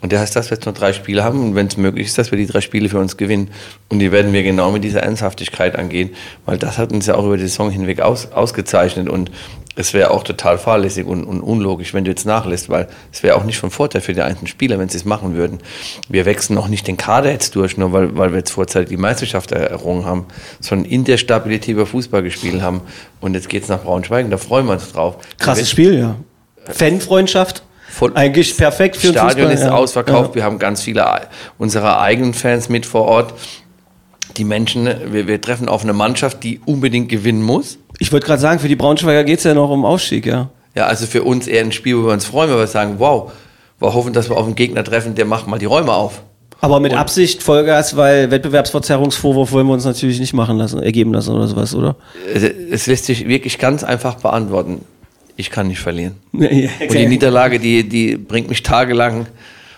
Und der heißt, dass wir jetzt nur drei Spiele haben und wenn es möglich ist, dass wir die drei Spiele für uns gewinnen. Und die werden wir genau mit dieser Ernsthaftigkeit angehen, weil das hat uns ja auch über die Saison hinweg aus, ausgezeichnet. Und es wäre auch total fahrlässig und, und, unlogisch, wenn du jetzt nachlässt, weil es wäre auch nicht von Vorteil für die einzelnen Spieler, wenn sie es machen würden. Wir wechseln auch nicht den Kader jetzt durch, nur weil, weil wir jetzt vorzeitig die Meisterschaft errungen haben, sondern in der Stabilität über Fußball gespielt haben. Und jetzt geht es nach Braunschweig und da freuen wir uns drauf. Krasses Spiel, ja. Fanfreundschaft. Voll Eigentlich perfekt für Stadion Fußball, ist ja. ausverkauft. Ja. Wir haben ganz viele unserer eigenen Fans mit vor Ort. Die Menschen, wir, wir treffen auf eine Mannschaft, die unbedingt gewinnen muss ich wollte gerade sagen, für die Braunschweiger geht es ja noch um Aufstieg, ja. Ja, also für uns eher ein Spiel, wo wir uns freuen, weil wir sagen, wow, wir hoffen, dass wir auf einen Gegner treffen, der macht mal die Räume auf. Aber mit und Absicht Vollgas, weil Wettbewerbsverzerrungsvorwurf wollen wir uns natürlich nicht machen lassen, ergeben lassen oder sowas, oder? Es lässt sich wirklich ganz einfach beantworten. Ich kann nicht verlieren. [laughs] okay. Und die Niederlage, die, die bringt mich tagelang,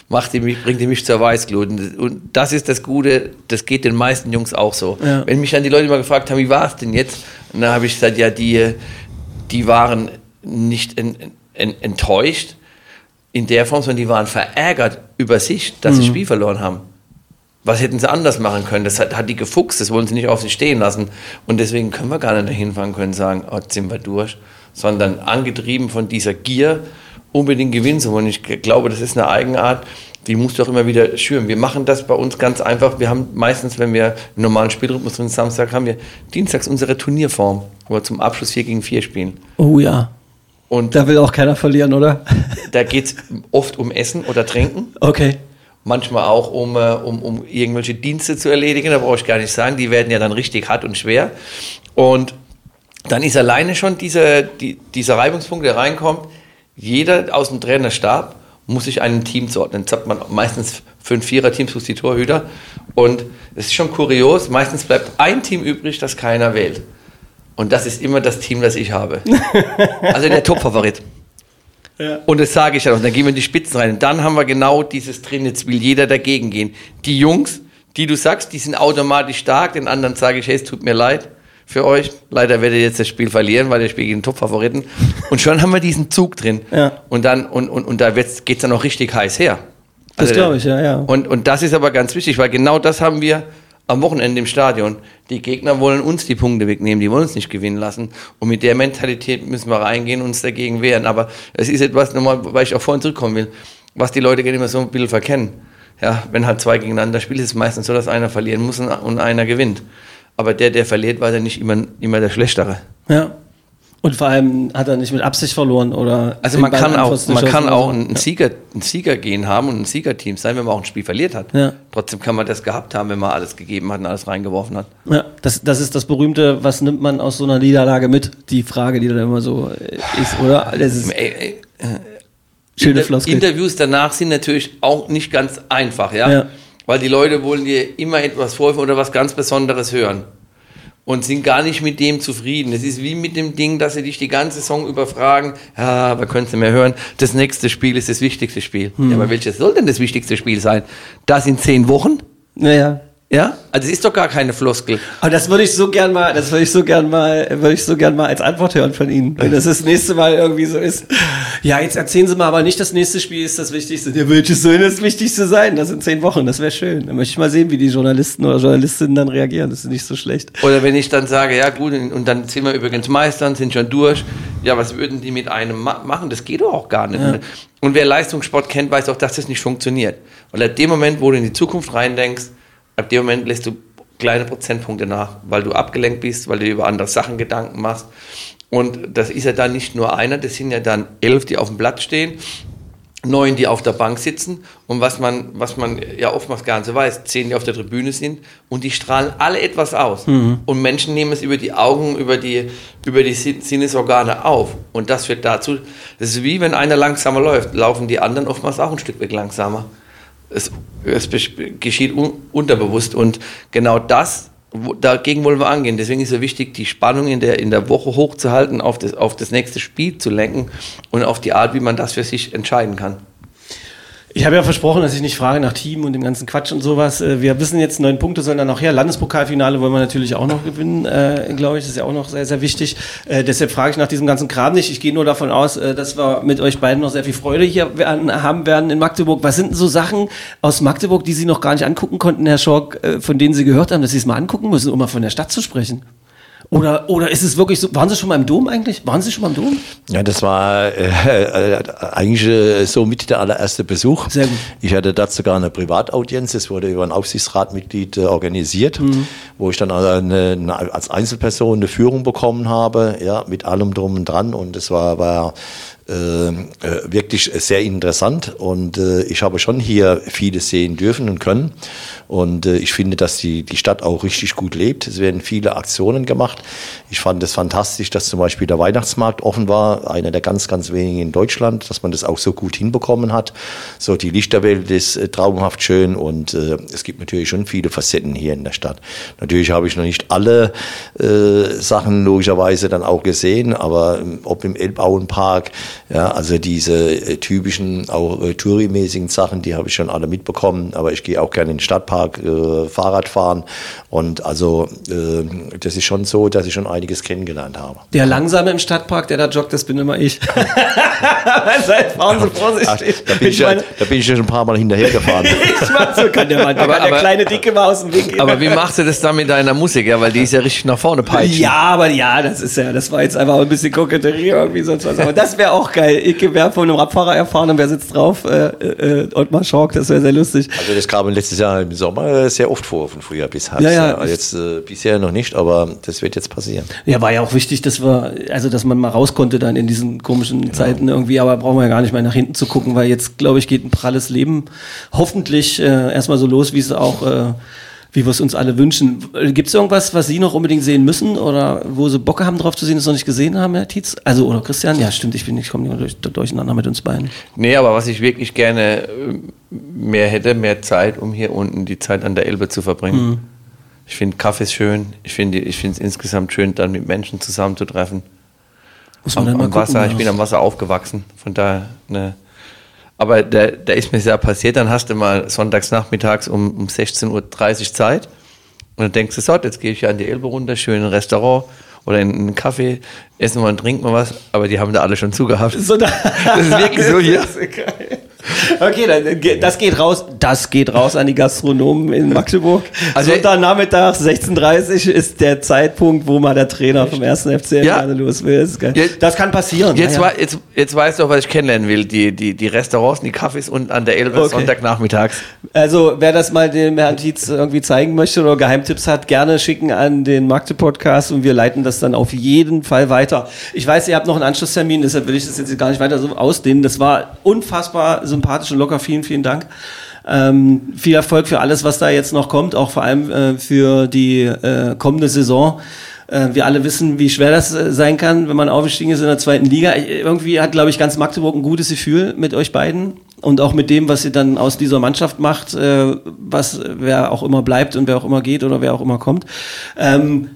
macht die mich, bringt die mich zur Weißglut. Und das ist das Gute, das geht den meisten Jungs auch so. Ja. Wenn mich dann die Leute mal gefragt haben, wie war es denn jetzt? Und dann habe ich gesagt, ja, die, die waren nicht en, en, enttäuscht in der Form, sondern die waren verärgert über sich, dass mhm. sie das Spiel verloren haben. Was hätten sie anders machen können? Das hat, hat die gefuchst, das wollen sie nicht auf sich stehen lassen. Und deswegen können wir gar nicht dahin fahren können sagen, oh, jetzt sind wir durch, sondern angetrieben von dieser Gier, unbedingt gewinnen zu wollen. Ich glaube, das ist eine Eigenart, die musst du auch immer wieder schüren. Wir machen das bei uns ganz einfach. Wir haben meistens, wenn wir einen normalen Spielrhythmus drin Samstag haben wir dienstags unsere Turnierform, wo wir zum Abschluss 4 gegen 4 spielen. Oh ja. Und da will auch keiner verlieren, oder? [laughs] Da geht es oft um Essen oder Trinken. Okay. Manchmal auch um, äh, um, um irgendwelche Dienste zu erledigen, da brauche ich gar nicht sagen. Die werden ja dann richtig hart und schwer. Und dann ist alleine schon dieser, die, dieser Reibungspunkt, der reinkommt, jeder aus dem Trainerstab muss sich einem Team zuordnen. Jetzt hat man meistens fünf Vierer-Teams plus die Torhüter. Und es ist schon kurios, meistens bleibt ein Team übrig, das keiner wählt. Und das ist immer das Team, das ich habe. [laughs] Also der Top-Favorit. Ja. Und das sage ich ja noch. Dann gehen wir in die Spitzen rein. Und dann haben wir genau dieses drin. Jetzt will jeder dagegen gehen. Die Jungs, die du sagst, die sind automatisch stark. Den anderen sage ich, hey, es tut mir leid für euch. Leider werdet ihr jetzt das Spiel verlieren, weil ihr spielt gegen den Top-Favoriten. Und schon haben wir diesen Zug drin. Ja. Und dann, und, und, und da geht es dann noch richtig heiß her. Also, das glaube ich, ja, ja. Und, und das ist aber ganz wichtig, weil genau das haben wir am Wochenende im Stadion. Die Gegner wollen uns die Punkte wegnehmen, die wollen uns nicht gewinnen lassen. Und mit der Mentalität müssen wir reingehen und uns dagegen wehren. Aber es ist etwas, nochmal, weil ich auch vorhin zurückkommen will, was die Leute gerne immer so ein bisschen verkennen. Ja, wenn halt zwei gegeneinander spielen, ist es meistens so, dass einer verlieren muss und einer gewinnt. Aber der, der verliert, war dann nicht immer, immer der Schlechtere. Ja. Und vor allem hat er nicht mit Absicht verloren oder. Also man kann auch, man kann auch einen, Sieger, einen Sieger gehen haben und ein Siegerteam sein, wenn man auch ein Spiel verliert hat. Ja. Trotzdem kann man das gehabt haben, wenn man alles gegeben hat und alles reingeworfen hat. Ja, das, das ist das berühmte, was nimmt man aus so einer Niederlage mit? Die Frage, die da immer so ist, oder? Das ist ey, ey, äh, Schöne Floskel. Interviews danach sind natürlich auch nicht ganz einfach, ja. ja weil die Leute wollen dir immer etwas vorwerfen oder was ganz Besonderes hören und sind gar nicht mit dem zufrieden. Es ist wie mit dem Ding, dass sie dich die ganze Saison überfragen, ja, aber könntest du mehr hören, das nächste Spiel ist das wichtigste Spiel. Hm. Ja, aber welches soll denn das wichtigste Spiel sein? Das in zehn Wochen? Naja. Ja, also es ist doch gar keine Floskel. Aber das würde ich so gern mal, das würde ich so gern mal, würde ich so gern mal als Antwort hören von Ihnen. Wenn das das nächste Mal irgendwie so ist. Ja, jetzt erzählen Sie mal, aber nicht das nächste Spiel ist das Wichtigste. Ja, welches soll das Wichtigste sein? Das sind zehn Wochen, das wäre schön. Dann möchte ich mal sehen, wie die Journalisten oder Journalistinnen dann reagieren. Das ist nicht so schlecht. Oder wenn ich dann sage, ja gut, und dann sind wir übrigens Meistern, sind schon durch. Ja, was würden die mit einem ma machen? Das geht doch auch gar nicht. Ja. Und wer Leistungssport kennt, weiß auch, dass das nicht funktioniert. Weil ab dem Moment, wo du in die Zukunft reindenkst, ab dem Moment lässt du kleine Prozentpunkte nach, weil du abgelenkt bist, weil du über andere Sachen Gedanken machst. Und das ist ja dann nicht nur einer, das sind ja dann elf, die auf dem Blatt stehen, neun, die auf der Bank sitzen und was man, was man ja oftmals gar nicht so weiß, zehn, die auf der Tribüne sind und die strahlen alle etwas aus. Mhm. Und Menschen nehmen es über die Augen, über die, über die Sinnesorgane auf. Und das führt dazu, das ist wie wenn einer langsamer läuft, laufen die anderen oftmals auch ein Stück weg langsamer es, es geschieht un, unterbewusst und genau das, dagegen wollen wir angehen. Deswegen ist es wichtig, die Spannung in der, in der Woche hochzuhalten, auf das, auf das nächste Spiel zu lenken und auf die Art, wie man das für sich entscheiden kann. Ich habe ja versprochen, dass ich nicht frage nach Team und dem ganzen Quatsch und sowas. Äh, wir wissen jetzt, neun Punkte sollen dann noch her. Landespokalfinale wollen wir natürlich auch noch gewinnen, äh, glaube ich. Das ist ja auch noch sehr, sehr wichtig. Äh, deshalb frage ich nach diesem ganzen Kram nicht. Ich gehe nur davon aus, äh, dass wir mit euch beiden noch sehr viel Freude hier werden, haben werden in Magdeburg. Was sind denn so Sachen aus Magdeburg, die Sie noch gar nicht angucken konnten, Herr Schork, äh, von denen Sie gehört haben, dass Sie es mal angucken müssen, um mal von der Stadt zu sprechen? Oder, oder ist es wirklich so? Waren Sie schon mal im Dom eigentlich? Waren Sie schon mal im Dom? Ja, das war äh, äh, eigentlich äh, so mit der allererste Besuch. Sehr gut. Ich hatte dazu sogar eine Privataudienz, das wurde über ein Aufsichtsratmitglied äh, organisiert, mhm. wo ich dann eine, eine, als Einzelperson eine Führung bekommen habe, ja, mit allem drum und dran. Und es war, war wirklich sehr interessant und äh, ich habe schon hier vieles sehen dürfen und können und äh, ich finde, dass die, die Stadt auch richtig gut lebt. Es werden viele Aktionen gemacht. Ich fand es fantastisch, dass zum Beispiel der Weihnachtsmarkt offen war, einer der ganz, ganz wenigen in Deutschland, dass man das auch so gut hinbekommen hat. So die Lichterwelt ist äh, traumhaft schön und äh, es gibt natürlich schon viele Facetten hier in der Stadt. Natürlich habe ich noch nicht alle äh, Sachen logischerweise dann auch gesehen, aber ähm, ob im Elbauenpark, ja, also diese äh, typischen, auch äh, Touri-mäßigen Sachen, die habe ich schon alle mitbekommen. Aber ich gehe auch gerne in den Stadtpark äh, Fahrrad fahren. Und also äh, das ist schon so, dass ich schon einiges kennengelernt habe. Der Langsame im Stadtpark, der da joggt, das bin immer ich. [laughs] Seid fahren Sie vorsichtig. da, bin ich ja, da bin ich ja schon ein paar Mal hinterher gefahren. [laughs] ich mach so, kann der, Mann, aber, kann der aber, kleine Dicke mal aus dem Weg gehen. Aber wie machst du das dann mit deiner Musik? Ja, weil die ist ja richtig nach vorne peitschen. Ja, aber ja, das ist ja, das war jetzt einfach ein bisschen Koketterie irgendwie sonst was. Aber das wäre auch geil. Ich wäre von einem Radfahrer erfahren und wer sitzt drauf? Äh, äh, Ottmar Schork, das wäre sehr lustig. Also das kam letztes Jahr im Sommer sehr oft vor, von Frühjahr bis Herbst. Ja, ja. Also jetzt äh, bisher noch nicht, aber das wird jetzt passieren. Ja, war ja auch wichtig, dass wir, also dass man mal raus konnte dann in diesen komischen genau. Zeiten irgendwie, aber brauchen wir ja gar nicht mehr nach hinten zu gucken, weil jetzt, glaube ich, geht ein pralles Leben hoffentlich äh, erstmal so los, wie es auch äh, wie wir es uns alle wünschen. Gibt es irgendwas, was Sie noch unbedingt sehen müssen oder wo Sie Bock haben, drauf zu sehen, das noch nicht gesehen haben, Herr Tietz? Also, oder Christian? Ja, stimmt, ich bin ich komme durch, durcheinander mit uns beiden. Nee, aber was ich wirklich gerne äh, mehr hätte, mehr Zeit, um hier unten die Zeit an der Elbe zu verbringen. Mhm. Ich finde Kaffee schön. Ich finde ich es insgesamt schön, dann mit Menschen zusammenzutreffen. Muss man am, am Wasser. Ich bin am Wasser aufgewachsen. Von daher eine aber da, da ist mir sehr passiert, dann hast du mal sonntags nachmittags um, um 16.30 Uhr Zeit und dann denkst du, so, jetzt gehe ich ja an die Elbe runter, schön in ein Restaurant oder in einen Kaffee, essen wir und trinken wir was, aber die haben da alle schon zugehabt. So, das ist wirklich so [laughs] hier. [laughs] Okay, dann, das geht raus. Das geht raus an die Gastronomen in Magdeburg. Also Sonntagnachmittag 16:30 ist der Zeitpunkt, wo mal der Trainer vom ersten FC ja. los will. Das kann passieren. Jetzt, ja, ja. jetzt, jetzt weißt du auch, was ich kennenlernen will. Die, die, die Restaurants, die Kaffees und an der Elbe okay. Sonntagnachmittags. Also wer das mal dem Herrn Tietz irgendwie zeigen möchte oder Geheimtipps hat, gerne schicken an den Magde Podcast und wir leiten das dann auf jeden Fall weiter. Ich weiß, ihr habt noch einen Anschlusstermin, deshalb will ich das jetzt gar nicht weiter so ausdehnen. Das war unfassbar sympathisch und locker. Vielen, vielen Dank. Ähm, viel Erfolg für alles, was da jetzt noch kommt, auch vor allem äh, für die äh, kommende Saison. Äh, wir alle wissen, wie schwer das äh, sein kann, wenn man aufgestiegen ist in der zweiten Liga. Irgendwie hat, glaube ich, ganz Magdeburg ein gutes Gefühl mit euch beiden und auch mit dem, was ihr dann aus dieser Mannschaft macht, äh, was wer auch immer bleibt und wer auch immer geht oder wer auch immer kommt. Ähm,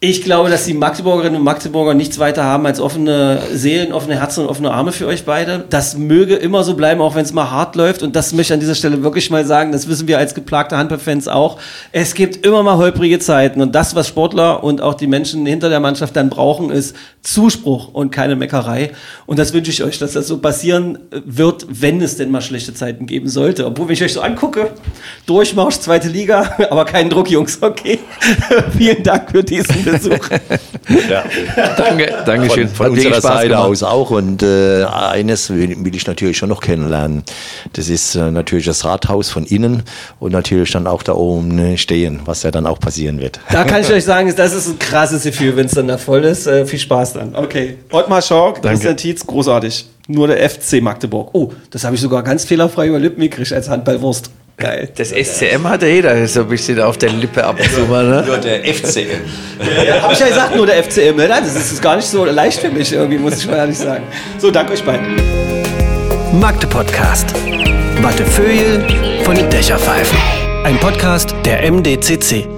Ich glaube, dass die Magdeburgerinnen und Magdeburger nichts weiter haben als offene Seelen, offene Herzen und offene Arme für euch beide. Das möge immer so bleiben, auch wenn es mal hart läuft. Und das möchte ich an dieser Stelle wirklich mal sagen. Das wissen wir als geplagte Handballfans auch. Es gibt immer mal holprige Zeiten. Und das, was Sportler und auch die Menschen hinter der Mannschaft dann brauchen, ist Zuspruch und keine Meckerei. Und das wünsche ich euch, dass das so passieren wird, wenn es denn mal schlechte Zeiten geben sollte. Obwohl, wenn ich euch so angucke, Durchmarsch, zweite Liga, [laughs] aber kein Druck, Jungs, okay. [laughs] Vielen Dank für diesen Besuch. [laughs] Ja. Danke, danke schön. Von, von unserer Seite aus auch. Und äh, eines will, will, ich natürlich schon noch kennenlernen. Das ist äh, natürlich das Rathaus von innen und natürlich dann auch da oben stehen, was ja dann auch passieren wird. Da kann ich [laughs] euch sagen, das ist ein krasses Gefühl, wenn es dann da voll ist. Äh, viel Spaß dann. Okay. Ottmar Schork, Christian Tietz, großartig. Nur der FC Magdeburg. Oh, das habe ich sogar ganz fehlerfrei über Lippen gekriegt als Handballwurst. Geil. Das SCM hat jeder so ein bisschen auf der Lippe ab und zu mal, ne? Nur der FCM. [laughs] ja, Hab ich ja gesagt, nur der FCM. Ne? Das ist gar nicht so leicht für mich, irgendwie, muss ich mal ehrlich sagen. So, danke euch beiden. Magde Podcast. Wattefeuille von den Dächerpfeifen. Ein Podcast der MDCC.